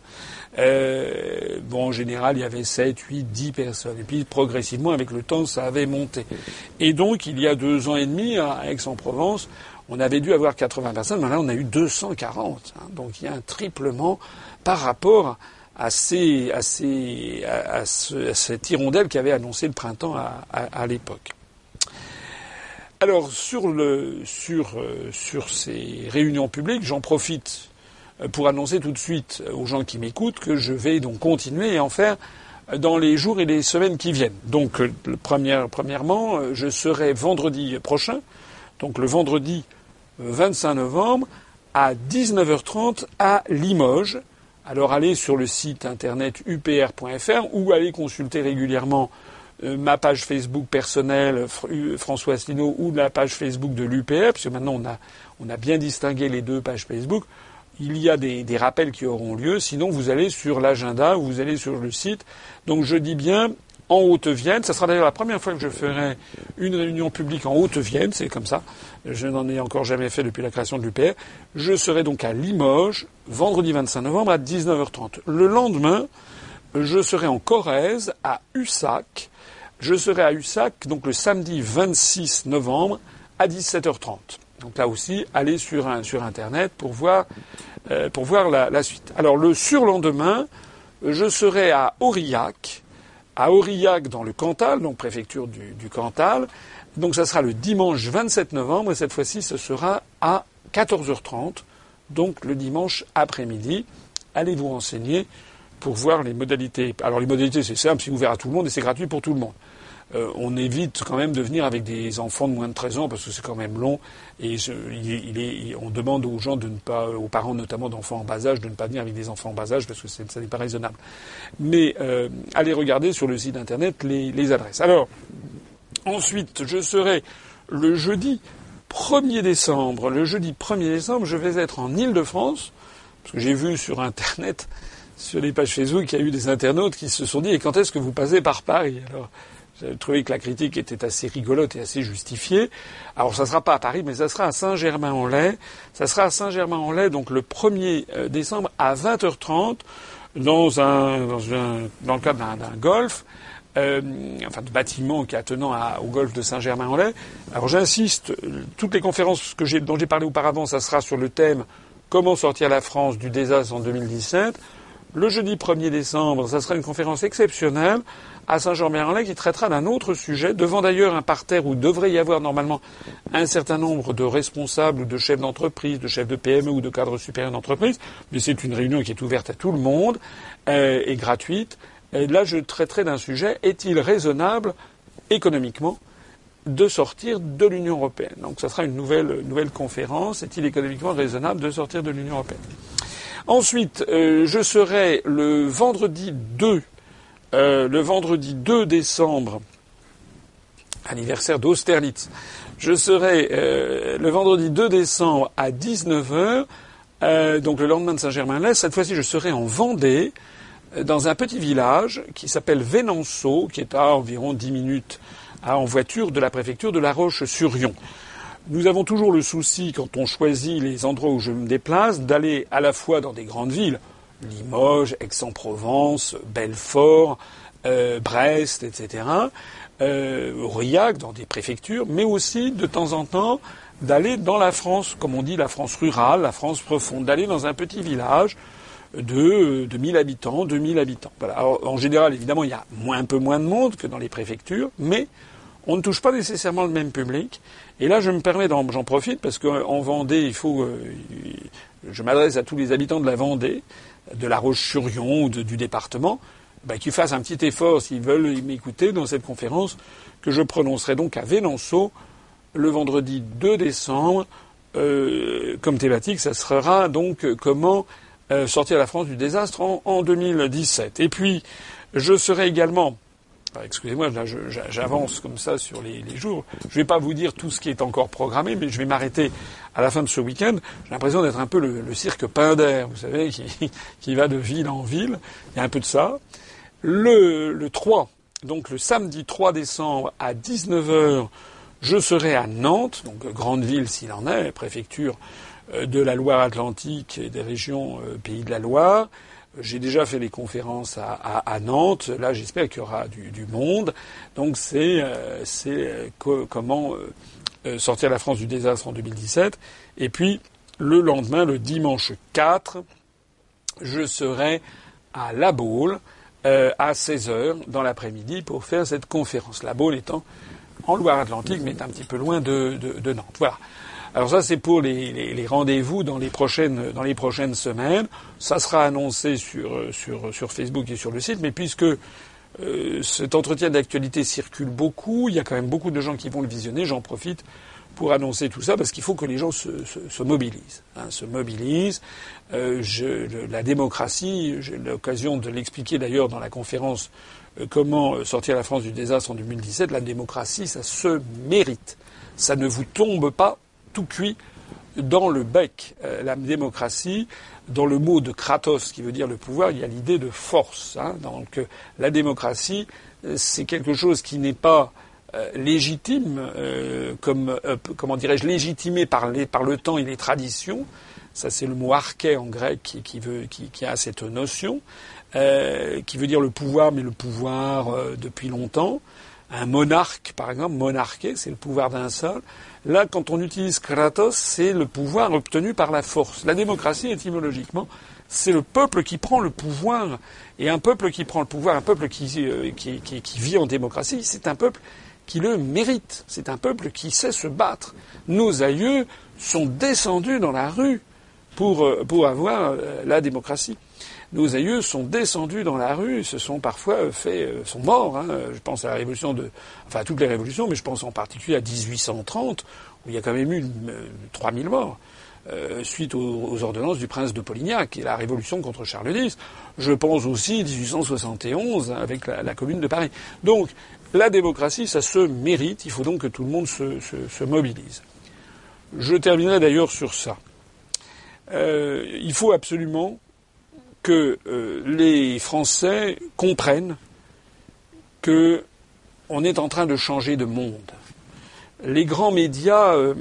Euh, bon, en général, il y avait sept, huit, dix personnes. Et puis, progressivement, avec le temps, ça avait monté. Et donc, il y a deux ans et demi, à Aix-en-Provence, on avait dû avoir 80 personnes. Maintenant, on a eu 240. Hein. Donc, il y a un triplement par rapport à, cette hirondelle qui avait annoncé le printemps à, l'époque. Alors euh, sur ces réunions publiques, j'en profite euh, pour annoncer tout de suite aux gens qui m'écoutent que je vais donc continuer à en faire dans les jours et les semaines qui viennent. Donc premièrement, je serai vendredi prochain, donc le vendredi 25 novembre à 19h30 à Limoges alors allez sur le site internet upr.fr ou allez consulter régulièrement euh, ma page Facebook personnelle François Asselineau ou la page Facebook de l'UPR, puisque maintenant on a, on a bien distingué les deux pages Facebook. Il y a des rappels qui auront lieu. Sinon, vous allez sur l'agenda ou vous allez sur le site. Donc je dis bien en Haute-Vienne. Ce sera d'ailleurs la première fois que je ferai une réunion publique en Haute-Vienne, c'est comme ça. Je n'en ai encore jamais fait depuis la création de l'UPR. Je serai donc à Limoges, vendredi 25 novembre à 19h30. Le lendemain, je serai en Corrèze, à Ussac. Je serai à Ussac, donc le samedi 26 novembre, à 17h30. Donc là aussi, allez sur, sur Internet pour voir, euh, pour voir la, la, suite. Alors le surlendemain, je serai à Aurillac, à Aurillac dans le Cantal, donc préfecture du, Cantal. Donc ça sera le dimanche 27 novembre et cette fois-ci ce sera à 14h30, donc le dimanche après-midi. Allez vous renseigner pour voir les modalités? Alors les modalités c'est simple, c'est ouvert à tout le monde et c'est gratuit pour tout le monde. Euh, on évite quand même de venir avec des enfants de moins de 13 ans parce que c'est quand même long et on demande aux gens de ne pas, aux parents notamment d'enfants en bas âge, de ne pas venir avec des enfants en bas âge parce que ça n'est pas raisonnable. Mais euh, allez regarder sur le site internet les, les adresses. Alors ensuite, je serai le jeudi 1er décembre. Le jeudi 1er décembre, je vais être en Île-de-France parce que j'ai vu sur internet sur les pages Facebook, il y a eu des internautes qui se sont dit et quand est-ce que vous passez par Paris? J'ai trouvé que la critique était assez rigolote et assez justifiée. Alors ça ne sera pas à Paris, mais ça sera à Saint-Germain-en-Laye. Ça sera à Saint-Germain-en-Laye, donc le 1er euh, décembre à 20h30, dans, un, dans, le cadre d'un golf. Euh, enfin de bâtiment qui attenant au golfe de Saint-Germain-en-Laye. Alors j'insiste, toutes les conférences dont j'ai parlé auparavant, ça sera sur le thème Comment sortir la France du désastre en 2017. Le jeudi 1er décembre, ça sera une conférence exceptionnelle à Saint-Jean-Merlin qui traitera d'un autre sujet, devant d'ailleurs un parterre où devrait y avoir normalement un certain nombre de responsables ou de chefs d'entreprise, de chefs de PME ou de cadres supérieurs d'entreprise. Mais c'est une réunion qui est ouverte à tout le monde euh, et gratuite. Et là, je traiterai d'un sujet est-il raisonnable économiquement de sortir de l'Union européenne? Donc, ça sera une nouvelle, nouvelle conférence. Est-il économiquement raisonnable de sortir de l'Union européenne? Ensuite, euh, je serai le vendredi 2 euh, le vendredi 2 décembre, anniversaire d'Austerlitz, je serai euh, le vendredi 2 décembre à 19h, euh, donc le lendemain de Saint-Germain-Laye. Cette fois-ci, je serai en Vendée, dans un petit village qui s'appelle Vénanceau, qui est à environ 10 minutes en voiture de la préfecture de La Roche-sur-Yon. Nous avons toujours le souci, quand on choisit les endroits où je me déplace, d'aller à la fois dans des grandes villes, Limoges, Aix-en-Provence, Belfort, euh, Brest, etc., euh, Aurillac, dans des préfectures, mais aussi de temps en temps d'aller dans la France, comme on dit, la France rurale, la France profonde, d'aller dans un petit village de, de 1000 habitants, 2000 habitants. En général, évidemment, il y a un peu moins de monde que dans les préfectures, mais on ne touche pas nécessairement le même public. Et là, je me permets, j'en profite, parce qu'en Vendée, il faut, euh, je m'adresse à tous les habitants de la Vendée, de la Roche-sur-Yon ou du département, bah, qu'ils fassent un petit effort s'ils veulent m'écouter dans cette conférence que je prononcerai donc à Vénanceau le vendredi 2 décembre. Euh, comme thématique, ça sera donc comment euh, sortir la France du désastre en, en 2017. Et puis, je serai également excusez-moi, j'avance comme ça sur les, jours. Je ne vais pas vous dire tout ce qui est encore programmé, mais je vais m'arrêter à la fin de ce week-end. J'ai l'impression d'être un peu le, cirque Pinder, vous savez, qui, va de ville en ville. Il y a un peu de ça. Le, le 3, donc le samedi 3 décembre à 19h, je serai à Nantes, donc grande ville s'il en est, préfecture euh, de la Loire-Atlantique et des régions euh, Pays de la Loire. J'ai déjà fait des conférences à, Nantes. Là, j'espère qu'il y aura du, monde. Donc, c'est euh, euh, comment euh, sortir la France du désastre en 2017. Et puis, le lendemain, le dimanche 4, je serai à La Baule à 16h dans l'après-midi pour faire cette conférence. La Baule étant en Loire-Atlantique, mais un petit peu loin de, de Nantes. Voilà. Alors ça, c'est pour les, rendez-vous dans les prochaines dans les prochaines semaines. Ça sera annoncé sur sur sur Facebook et sur le site. Mais puisque euh, cet entretien d'actualité circule beaucoup, il y a quand même beaucoup de gens qui vont le visionner. J'en profite pour annoncer tout ça parce qu'il faut que les gens se, se, mobilisent, hein, se mobilisent. Euh, je, la démocratie, j'ai l'occasion de l'expliquer d'ailleurs dans la conférence euh, comment sortir la France du désastre en 2017. La démocratie, ça se mérite. Ça ne vous tombe pas tout cuit dans le bec. Euh, la démocratie, dans le mot de Kratos, qui veut dire le pouvoir, il y a l'idée de force. Hein. Donc euh, la démocratie, euh, c'est quelque chose qui n'est pas légitime, comme comment dirais-je, légitimé par, le temps et les traditions. Ça, c'est le mot arché en grec qui, a cette notion, qui veut dire le pouvoir, mais le pouvoir depuis longtemps. Un monarque, par exemple, monarché, c'est le pouvoir d'un seul. Là, quand on utilise Kratos, c'est le pouvoir obtenu par la force. La démocratie, étymologiquement, c'est le peuple qui prend le pouvoir. Et un peuple qui prend le pouvoir, un peuple qui, euh, vit en démocratie, c'est un peuple qui le mérite. C'est un peuple qui sait se battre. Nos aïeux sont descendus dans la rue pour, euh, avoir euh, la démocratie nos aïeux sont descendus dans la rue, se sont parfois fait, euh, sont morts. Hein. Je pense à la révolution de, enfin à toutes les révolutions, mais je pense en particulier à 1830 où il y a quand même eu 3000 morts. Euh, suite aux, ordonnances du prince de Polignac et la révolution contre Charles X. Je pense aussi 1871 avec la, Commune de Paris. Donc la démocratie, ça se mérite. Il faut donc que tout le monde se, se, mobilise. Je terminerai d'ailleurs sur ça. Euh, il faut absolument que euh, les Français comprennent que on est en train de changer de monde. Les grands médias euh,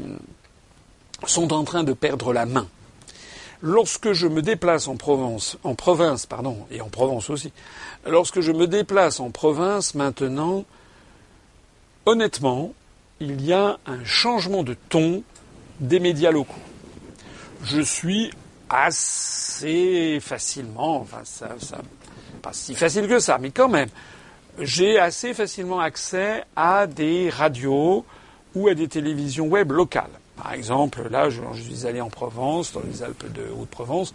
sont en train de perdre la main. Lorsque je me déplace en Provence, en province, pardon, et en Provence aussi, lorsque je me déplace en province maintenant, honnêtement, il y a un changement de ton des médias locaux. Je suis assez facilement, enfin ça, ça, pas si facile que ça, mais quand même, j'ai assez facilement accès à des radios ou à des télévisions web locales. Par exemple, là, je, suis allé en Provence, dans les Alpes de Haute-Provence.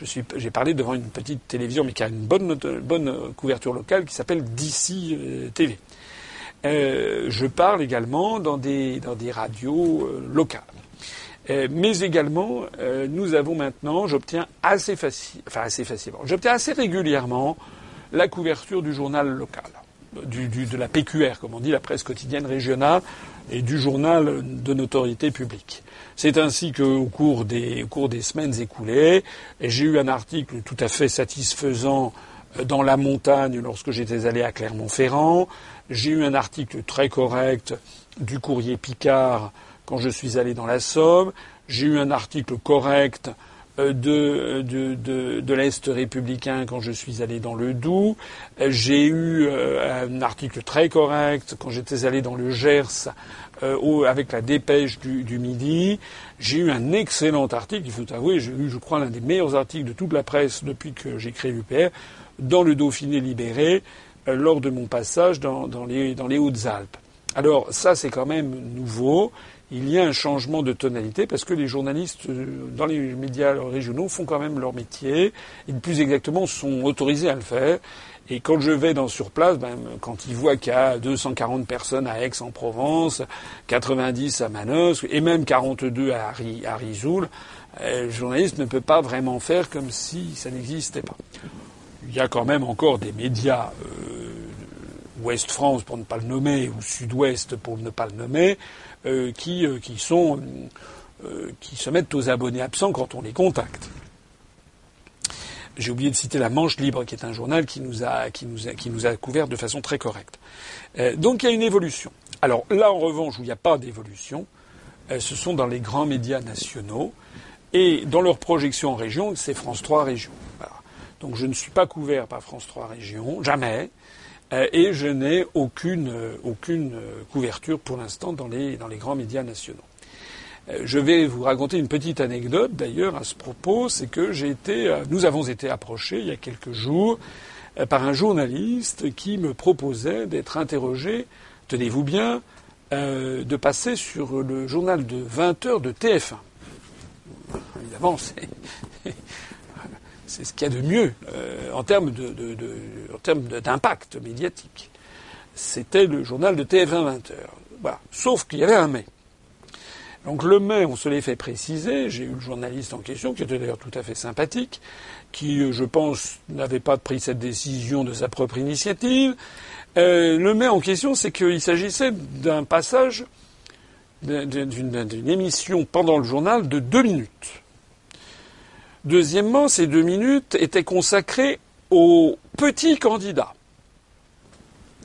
j'ai parlé devant une petite télévision, mais qui a une bonne, bonne couverture locale, qui s'appelle DC euh, TV. Euh, je parle également dans des, dans des radios euh, locales. Euh, mais également, euh, nous avons maintenant, j'obtiens assez facile, enfin assez facilement, j'obtiens assez régulièrement la couverture du journal local, du, de la PQR, comme on dit, la presse quotidienne régionale, et du journal de notoriété publique. C'est ainsi qu'au cours des, au cours des semaines écoulées, j'ai eu un article tout à fait satisfaisant euh, dans la montagne lorsque j'étais allé à Clermont-Ferrand. J'ai eu un article très correct du courrier Picard quand je suis allé dans la Somme. J'ai eu un article correct euh, de, de, de, de l'Est républicain quand je suis allé dans le Doubs. Euh, j'ai eu euh, un article très correct quand j'étais allé dans le Gers avec la dépêche du, du Midi. J'ai eu un excellent article, il faut avouer, j'ai eu, je crois, l'un des meilleurs articles de toute la presse depuis que j'ai créé l'UPR, dans le Dauphiné libéré, lors de mon passage dans, dans les, dans les Hautes-Alpes. Alors ça, c'est quand même nouveau il y a un changement de tonalité parce que les journalistes euh, dans les médias régionaux font quand même leur métier et plus exactement sont autorisés à le faire. Et quand je vais dans sur place, ben, quand ils voient qu'il y a 240 personnes à Aix-en-Provence, 90 à Manosque et même 42 à, à Rizoul, euh, le journaliste ne peut pas vraiment faire comme si ça n'existait pas. Il y a quand même encore des médias euh, Ouest France pour ne pas le nommer ou Sud-Ouest pour ne pas le nommer, qui, euh, qui, sont, euh, qui se mettent aux abonnés absents quand on les contacte. J'ai oublié de citer La Manche Libre, qui est un journal qui nous a, qui nous qui nous a couvert de façon très correcte. donc il y a une évolution. Alors là, en revanche, où il n'y a pas d'évolution, ce sont dans les grands médias nationaux. Et dans leur projection en région, c'est France 3 Régions. Donc je ne suis pas couvert par France 3 Régions, jamais. Euh, et je n'ai aucune, euh, aucune euh, couverture pour l'instant dans les, dans les grands médias nationaux. Je vais vous raconter une petite anecdote d'ailleurs à ce propos, c'est que j'ai été, nous avons été approchés il y a quelques jours par un journaliste qui me proposait d'être interrogé, tenez-vous bien, de passer sur le journal de 20 heures de TF1. Évidemment, c'est c'est ce qu'il y a de mieux euh, en termes d'impact médiatique. C'était le journal de TF1 20 heures. Voilà. Sauf qu'il y avait un mais. Donc le mais, on se l'est fait préciser. J'ai eu le journaliste en question, qui était d'ailleurs tout à fait sympathique, qui, euh, je pense, n'avait pas pris cette décision de sa propre initiative. Euh, le mais en question, c'est qu'il s'agissait d'un passage d'une émission pendant le journal de deux minutes. Deuxièmement, ces deux minutes étaient consacrées aux petits candidats.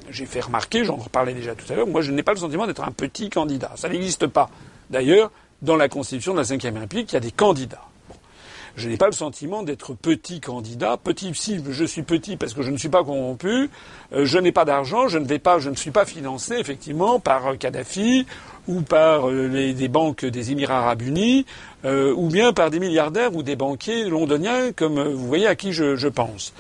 J'ai fait remarquer, j'en reparlais déjà tout à l'heure, moi je n'ai pas le sentiment d'être un petit candidat. Ça n'existe pas. D'ailleurs, dans la Constitution de la Ve République, il y a des candidats. Je n'ai pas le sentiment d'être petit candidat. Petit, si je suis petit parce que je ne suis pas corrompu, euh, je n'ai pas d'argent, je ne vais pas, je ne suis pas financé effectivement par Kadhafi ou par euh, les, des banques des Émirats arabes unis, euh, ou bien par des milliardaires ou des banquiers londoniens, comme euh, vous voyez à qui je, je pense.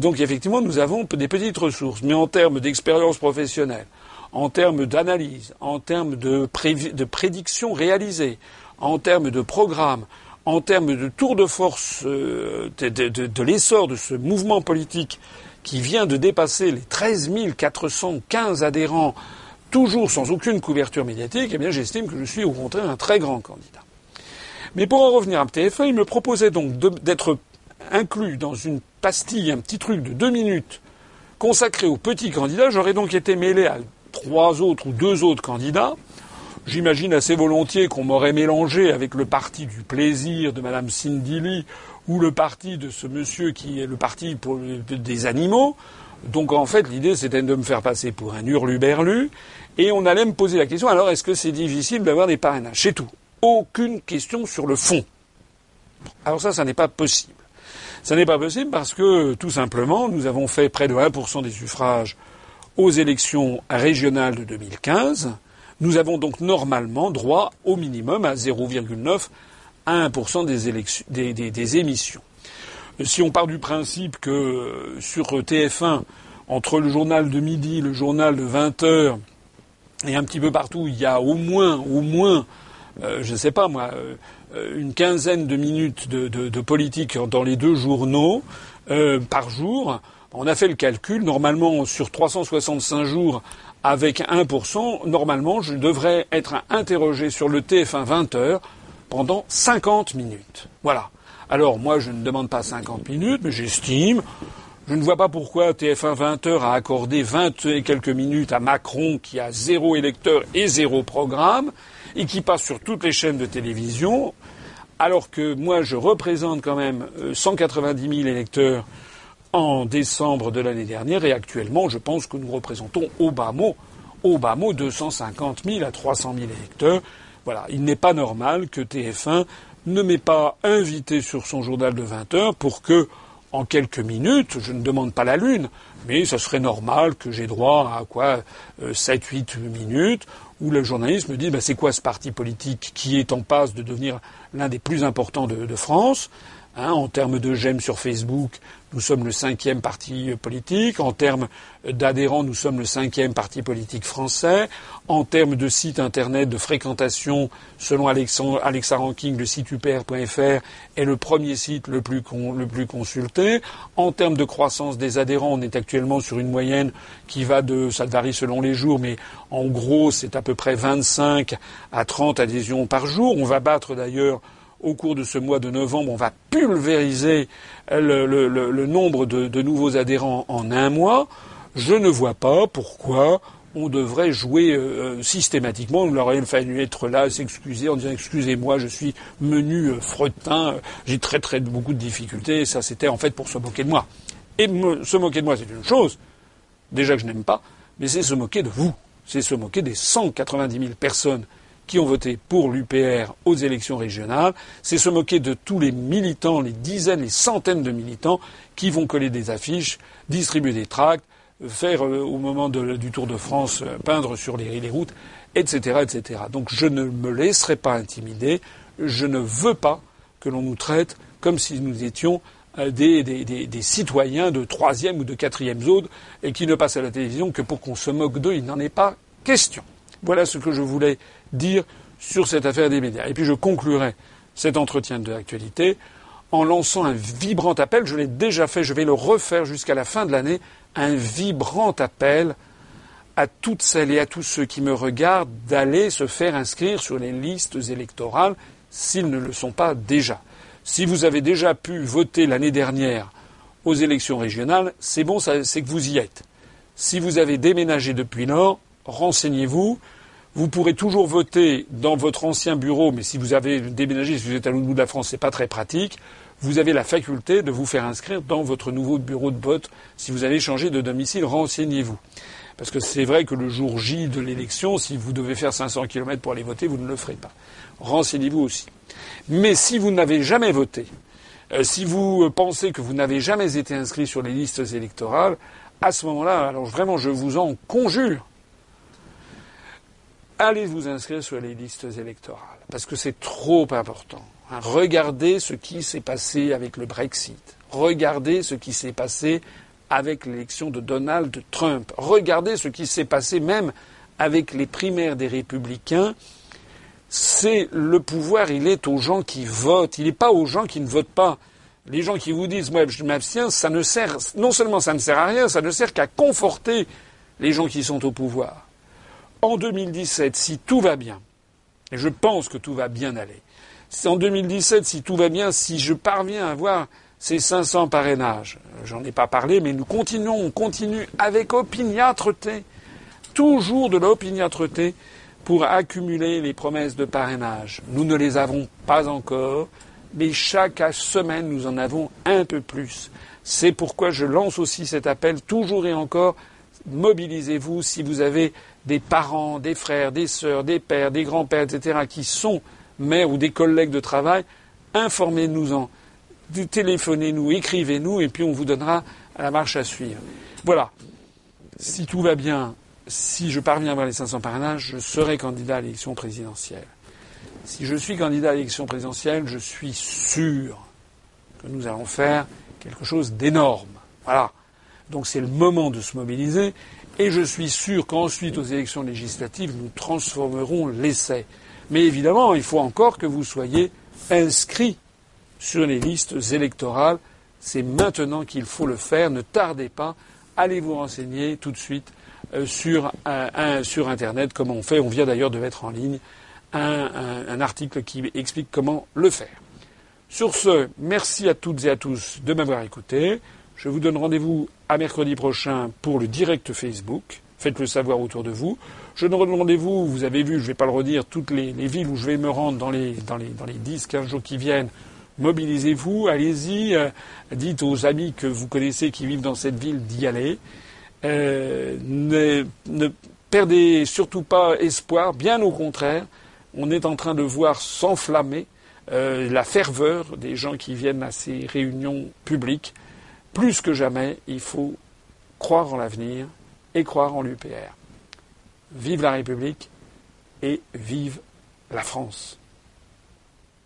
donc effectivement, nous avons des petites ressources, mais en termes d'expérience professionnelle, en termes d'analyse, en termes de, de prédiction réalisée, en termes de programme, en termes de tour de force de, de, l'essor de ce mouvement politique qui vient de dépasser les 13 415 adhérents toujours sans aucune couverture médiatique, eh bien j'estime que je suis au contraire un très grand candidat. Mais pour en revenir à TF1, il me proposait donc d'être inclus dans une pastille, un petit truc de deux minutes consacré aux petits candidats. J'aurais donc été mêlé à trois autres ou deux autres candidats. J'imagine assez volontiers qu'on m'aurait mélangé avec le parti du plaisir de Madame Cindy Lee ou le parti de ce monsieur qui est le parti pour des animaux. Donc en fait, l'idée c'était de me faire passer pour un hurluberlu et on allait me poser la question, alors est-ce que c'est difficile d'avoir des parrainages? C'est tout. Aucune question sur le fond. Alors ça, ça n'est pas possible. Ça n'est pas possible parce que, tout simplement, nous avons fait près de 1% des suffrages aux élections régionales de 2015. Nous avons donc normalement droit au minimum à 0,9 à 1% des, des, des émissions. Si on part du principe que sur TF1, entre le journal de midi, le journal de 20 heures, et un petit peu partout, il y a au moins, au moins, euh, je ne sais pas moi, euh, une quinzaine de minutes de, politique dans les deux journaux euh, par jour. On a fait le calcul. Normalement, sur 365 jours, avec 1%, normalement, je devrais être interrogé sur le TF1 20 heures pendant 50 minutes. Voilà. Alors, moi, je ne demande pas 50 minutes, mais j'estime je ne vois pas pourquoi TF1 20 heures a accordé 20 et quelques minutes à Macron qui a zéro électeur et zéro programme et qui passe sur toutes les chaînes de télévision, alors que moi je représente quand même 190 euh, 000 électeurs en décembre de l'année dernière et actuellement je pense que nous représentons au bas mot, au bas mot 250 000 à 300 000 électeurs. Voilà, il n'est pas normal que TF1 ne m'est pas invité sur son journal de 20 heures pour que, en quelques minutes, je ne demande pas la lune, mais ce serait normal que j'ai droit à quoi 7, 8 minutes, où le journaliste me dit bah, c'est quoi ce parti politique qui est en passe de devenir l'un des plus importants de, France? Hein, en termes de j'aime sur Facebook, nous sommes le cinquième parti politique. En termes d'adhérents, nous sommes le cinquième parti politique français. En termes de site internet, de fréquentation, selon Alexa Ranking, le site upr.fr est le premier site le plus, le plus consulté. En termes de croissance des adhérents, on est actuellement sur une moyenne qui va de, ça varie selon les jours, mais en gros, c'est à peu près 25 à 30 adhésions par jour. On va battre d'ailleurs au cours de ce mois de novembre, on va pulvériser le, nombre de, nouveaux adhérents en un mois, je ne vois pas pourquoi on devrait jouer euh, systématiquement. Il aurait fallu être là, s'excuser en disant excusez-moi, je suis menu euh, fretin, j'ai très très beaucoup de difficultés. Ça, c'était en fait pour se moquer de moi. Et se moquer de moi, c'est une chose, déjà que je n'aime pas, mais c'est se moquer de vous. C'est se moquer des 190 000 personnes qui ont voté pour l'UPR aux élections régionales, c'est se moquer de tous les militants, les dizaines, les centaines de militants qui vont coller des affiches, distribuer des tracts, faire euh, au moment du Tour de France euh, peindre sur les, les, routes, etc., etc. Donc je ne me laisserai pas intimider. Je ne veux pas que l'on nous traite comme si nous étions euh, des, des, des, citoyens de troisième ou de quatrième zone et qui ne passent à la télévision que pour qu'on se moque d'eux. Il n'en est pas question. Voilà ce que je voulais dire sur cette affaire des médias. Et puis je conclurai cet entretien de l'actualité en lançant un vibrant appel, je l'ai déjà fait, je vais le refaire jusqu'à la fin de l'année, un vibrant appel à toutes celles et à tous ceux qui me regardent d'aller se faire inscrire sur les listes électorales s'ils ne le sont pas déjà. Si vous avez déjà pu voter l'année dernière aux élections régionales, c'est bon, c'est que vous y êtes. Si vous avez déménagé depuis lors, renseignez-vous. Vous pourrez toujours voter dans votre ancien bureau, mais si vous avez déménagé, si vous êtes à l'autre bout de la France, c'est pas très pratique. Vous avez la faculté de vous faire inscrire dans votre nouveau bureau de vote. Si vous avez changé de domicile, renseignez-vous. Parce que c'est vrai que le jour J de l'élection, si vous devez faire 500 km pour aller voter, vous ne le ferez pas. Renseignez-vous aussi. Mais si vous n'avez jamais voté, euh, si vous pensez que vous n'avez jamais été inscrit sur les listes électorales, à ce moment-là, alors vraiment, je vous en conjure, allez vous inscrire sur les listes électorales, parce que c'est trop important. Hein, regardez ce qui s'est passé avec le Brexit. Regardez ce qui s'est passé avec l'élection de Donald Trump. Regardez ce qui s'est passé même avec les primaires des républicains. C'est le pouvoir, il est aux gens qui votent, il n'est pas aux gens qui ne votent pas. Les gens qui vous disent moi je m'abstiens, ça ne sert non seulement ça ne sert à rien, ça ne sert qu'à conforter les gens qui sont au pouvoir en 2017, si tout va bien, et je pense que tout va bien aller, en 2017, si tout va bien, si je parviens à avoir ces 500 parrainages, j'en ai pas parlé, mais nous continuons, on continue avec opiniâtreté, toujours de l'opiniâtreté, pour accumuler les promesses de parrainage. Nous ne les avons pas encore, mais chaque semaine, nous en avons un peu plus. C'est pourquoi je lance aussi cet appel, toujours et encore, mobilisez-vous si vous avez des parents, des frères, des sœurs, des pères, des grands-pères, etc., qui sont maires ou des collègues de travail, informez-nous-en. Téléphonez-nous, écrivez-nous, et puis on vous donnera la marche à suivre. Voilà. Si tout va bien, si je parviens à avoir les 500 parrainages, je serai candidat à l'élection présidentielle. Si je suis candidat à l'élection présidentielle, je suis sûr que nous allons faire quelque chose d'énorme. Voilà. Donc c'est le moment de se mobiliser. Et je suis sûr qu'ensuite, aux élections législatives, nous transformerons l'essai. Mais évidemment, il faut encore que vous soyez inscrits sur les listes électorales. C'est maintenant qu'il faut le faire. Ne tardez pas. Allez vous renseigner tout de suite euh, sur, Internet comment on fait? On vient d'ailleurs de mettre en ligne un article qui explique comment le faire. Sur ce, merci à toutes et à tous de m'avoir écouté. Je vous donne rendez-vous à mercredi prochain pour le direct Facebook. Faites-le savoir autour de vous. Je donne rendez-vous, vous avez vu, je ne vais pas le redire, toutes les, villes où je vais me rendre dans les, dans les, dans les 10, 15 jours qui viennent. Mobilisez-vous, allez-y, euh, dites aux amis que vous connaissez qui vivent dans cette ville d'y aller. Euh, ne, ne perdez surtout pas espoir, bien au contraire, on est en train de voir s'enflammer la ferveur des gens qui viennent à ces réunions publiques. Plus que jamais, il faut croire en l'avenir et croire en l'UPR. Vive la République et vive la France.